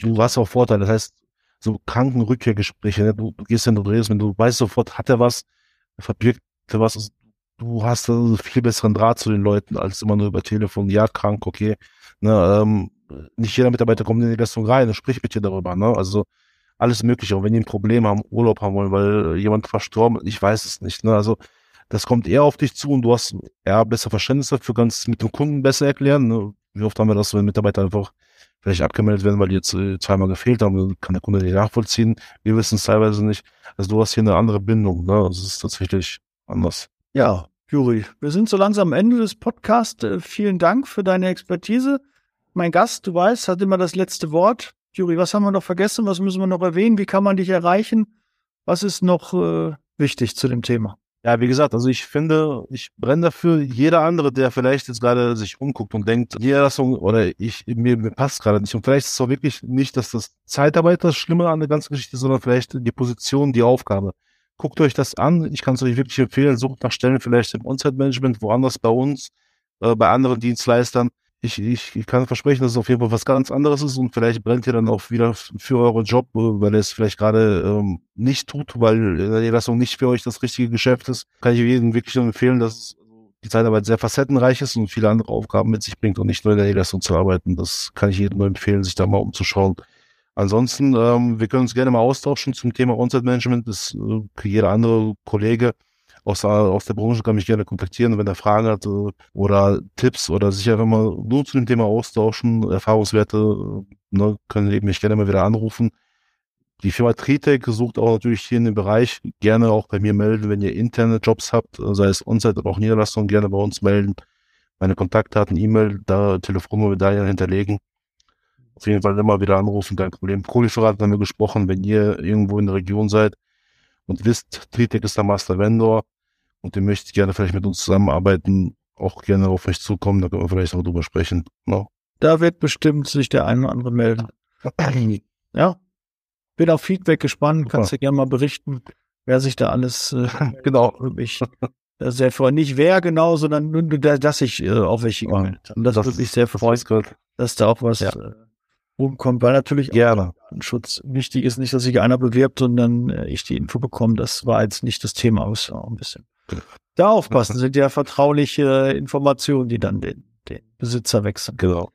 Du hast auch Vorteile, das heißt, so Krankenrückkehrgespräche, ne? du, du gehst hin, du redest, wenn du weißt sofort, hat er was, verbirgt er was, du hast einen viel besseren Draht zu den Leuten als immer nur über Telefon, ja, krank, okay. Ne, ähm, nicht jeder Mitarbeiter kommt in die Leistung rein und spricht mit dir darüber, ne? Also alles mögliche. Und wenn die ein Problem haben, Urlaub haben wollen, weil jemand verstorben ist, ich weiß es nicht. Ne? Also das kommt eher auf dich zu und du hast eher besser Verständnis dafür, kannst mit dem Kunden besser erklären. Ne? Wie oft haben wir das, wenn Mitarbeiter einfach vielleicht abgemeldet werden, weil die jetzt äh, zweimal gefehlt haben, kann der Kunde nicht nachvollziehen. Wir wissen es teilweise nicht. Also du hast hier eine andere Bindung. Ne? Das ist tatsächlich anders. Ja, Juri, wir sind so langsam am Ende des Podcasts. Äh, vielen Dank für deine Expertise. Mein Gast, du weißt, hat immer das letzte Wort. Juri, was haben wir noch vergessen? Was müssen wir noch erwähnen? Wie kann man dich erreichen? Was ist noch äh, wichtig zu dem Thema? Ja, wie gesagt, also ich finde, ich brenne dafür, jeder andere, der vielleicht jetzt gerade sich umguckt und denkt, Niederlassung oder ich, mir, mir passt gerade nicht. Und vielleicht ist es auch wirklich nicht, dass das Zeitarbeit das Schlimme an der ganzen Geschichte, sondern vielleicht die Position, die Aufgabe. Guckt euch das an. Ich kann es euch wirklich empfehlen. Sucht nach Stellen vielleicht im On-Site-Management, woanders bei uns, äh, bei anderen Dienstleistern ich, ich, ich kann versprechen, dass es auf jeden Fall was ganz anderes ist und vielleicht brennt ihr dann auch wieder für euren Job, äh, weil ihr es vielleicht gerade ähm, nicht tut, weil die Niederlassung nicht für euch das richtige Geschäft ist. Kann ich jedem wirklich nur empfehlen, dass die Zeitarbeit sehr facettenreich ist und viele andere Aufgaben mit sich bringt und nicht nur in der Niederlassung zu arbeiten. Das kann ich jedem nur empfehlen, sich da mal umzuschauen. Ansonsten, ähm, wir können uns gerne mal austauschen zum Thema On-Site-Management. Das äh, jeder andere Kollege aus, aus der Branche kann mich gerne kontaktieren, wenn er Fragen hat äh, oder Tipps oder sich einfach mal nur zu dem Thema austauschen, Erfahrungswerte, äh, ne, können eben mich gerne mal wieder anrufen. Die Firma Tritec sucht auch natürlich hier in dem Bereich gerne auch bei mir melden, wenn ihr interne Jobs habt, sei es On-Site oder auch Niederlassung, gerne bei uns melden. Meine Kontaktdaten, E-Mail, da Telefonnummer da hinterlegen. Auf jeden Fall immer wieder anrufen, kein Problem. Kohleverrat haben wir gesprochen, wenn ihr irgendwo in der Region seid und wisst, Tritec ist der Master Vendor, und ihr möchtet gerne vielleicht mit uns zusammenarbeiten, auch gerne auf mich zukommen, da können wir vielleicht auch drüber sprechen. No? Da wird bestimmt sich der eine oder andere melden. ja. Bin auf Feedback gespannt, Super. kannst du gerne mal berichten, wer sich da alles äh, genau mich sehr freut. Nicht wer genau, sondern nur, dass ich äh, auch welche gemeldet habe. Und das, das würde mich sehr freuen, dass da auch was ja. äh, rumkommt, weil natürlich Gerne. auch Schutz wichtig ist. Nicht, dass sich einer bewirbt und dann äh, ich die Info bekomme. Das war jetzt nicht das Thema, aus auch ein bisschen. Da aufpassen, sind ja vertrauliche Informationen, die dann den, den Besitzer wechseln. Genau.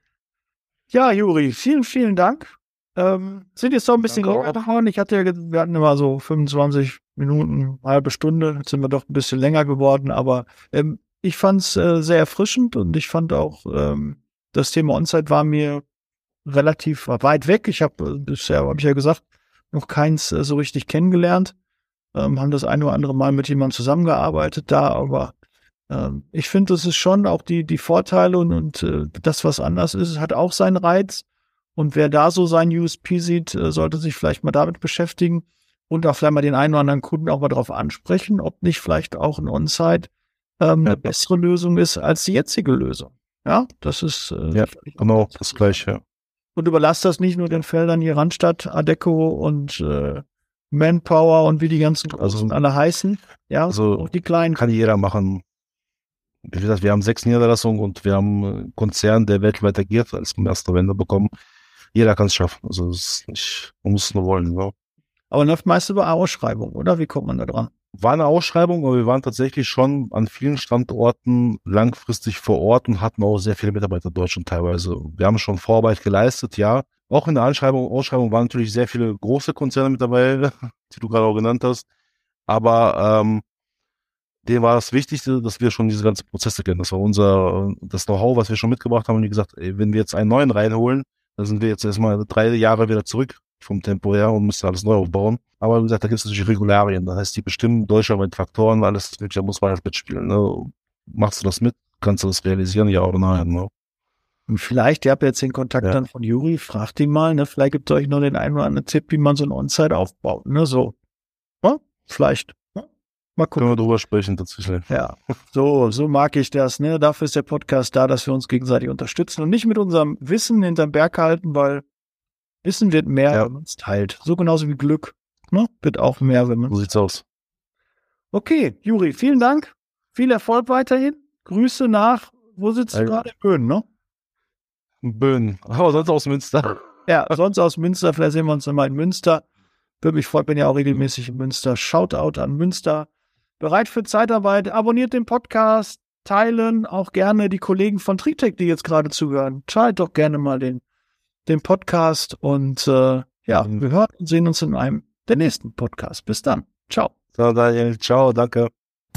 Ja, Juri, vielen, vielen Dank. Ähm, sind jetzt doch ein bisschen länger geworden. Ich hatte ja, wir hatten immer so 25 Minuten, halbe Stunde. Jetzt sind wir doch ein bisschen länger geworden, aber ähm, ich fand es äh, sehr erfrischend und ich fand auch, ähm, das Thema Onsite war mir relativ weit weg. Ich habe äh, bisher, habe ich ja gesagt, noch keins äh, so richtig kennengelernt ähm, haben das ein oder andere Mal mit jemandem zusammengearbeitet da, aber ähm, ich finde, das ist schon auch die, die Vorteile und, und äh, das, was anders ist, hat auch seinen Reiz. Und wer da so sein USP sieht, äh, sollte sich vielleicht mal damit beschäftigen und auch vielleicht mal den einen oder anderen Kunden auch mal darauf ansprechen, ob nicht vielleicht auch ein On-Site ähm, eine bessere Lösung ist als die jetzige Lösung. Ja, das ist äh, ja, genau das Gleiche. Und überlasst das nicht nur den Feldern hier Randstadt, Adeco und äh, Manpower und wie die ganzen also, alle heißen. Ja, also auch die kleinen. Kann jeder machen. Wie gesagt, wir haben sechs Niederlassungen und wir haben einen Konzern, der weltweit agiert, als erster Wender bekommen. Jeder kann es schaffen. Also es ist nicht, man muss es nur wollen. Ja. Aber läuft meist über Ausschreibung, oder? Wie kommt man da dran? War eine Ausschreibung, aber wir waren tatsächlich schon an vielen Standorten langfristig vor Ort und hatten auch sehr viele Mitarbeiter in Deutschland teilweise. Wir haben schon Vorarbeit geleistet, ja. Auch in der Anschreibung, Ausschreibung waren natürlich sehr viele große Konzerne mit dabei, die du gerade auch genannt hast. Aber ähm, denen war das Wichtigste, dass wir schon diese ganzen Prozesse kennen. Das war unser, das Know-how, was wir schon mitgebracht haben. Und wie gesagt, ey, wenn wir jetzt einen neuen reinholen, dann sind wir jetzt erstmal drei Jahre wieder zurück vom Tempo her und müssen alles neu aufbauen. Aber wie gesagt, da gibt es natürlich Regularien. Das heißt, die bestimmen deutschlandweit Faktoren, alles, da muss man halt mitspielen. Ne? Machst du das mit? Kannst du das realisieren? Ja oder nein? Ne? Und vielleicht, ihr habt jetzt den Kontakt ja. dann von Juri, fragt ihn mal, ne? Vielleicht gibt es euch noch den einen oder anderen Tipp, wie man so ein On-Site aufbaut, ne? So. Ja? Vielleicht. Ja? Mal gucken. Können wir drüber sprechen tatsächlich. Ja, so, so mag ich das. Ne? Dafür ist der Podcast da, dass wir uns gegenseitig unterstützen und nicht mit unserem Wissen hinterm Berg halten, weil Wissen wird mehr, Ja. wenn man es teilt. So genauso wie Glück. Ne? Wird auch mehr, wenn man So sieht's aus. Okay, Juri, vielen Dank. Viel Erfolg weiterhin. Grüße nach, wo sitzt du gerade? In Böen, ne? Böen. Aber sonst aus Münster. Ja, sonst aus Münster. Vielleicht sehen wir uns nochmal in Münster. Würde mich freuen, bin ja auch regelmäßig in Münster. Shoutout an Münster. Bereit für Zeitarbeit. Abonniert den Podcast. Teilen auch gerne die Kollegen von Tritec, die jetzt gerade zuhören. Teilt doch gerne mal den, den Podcast. Und äh, ja, Mhm. wir hören und sehen uns in einem der nächsten Podcast. Bis dann. Ciao. So, Daniel, ciao, danke.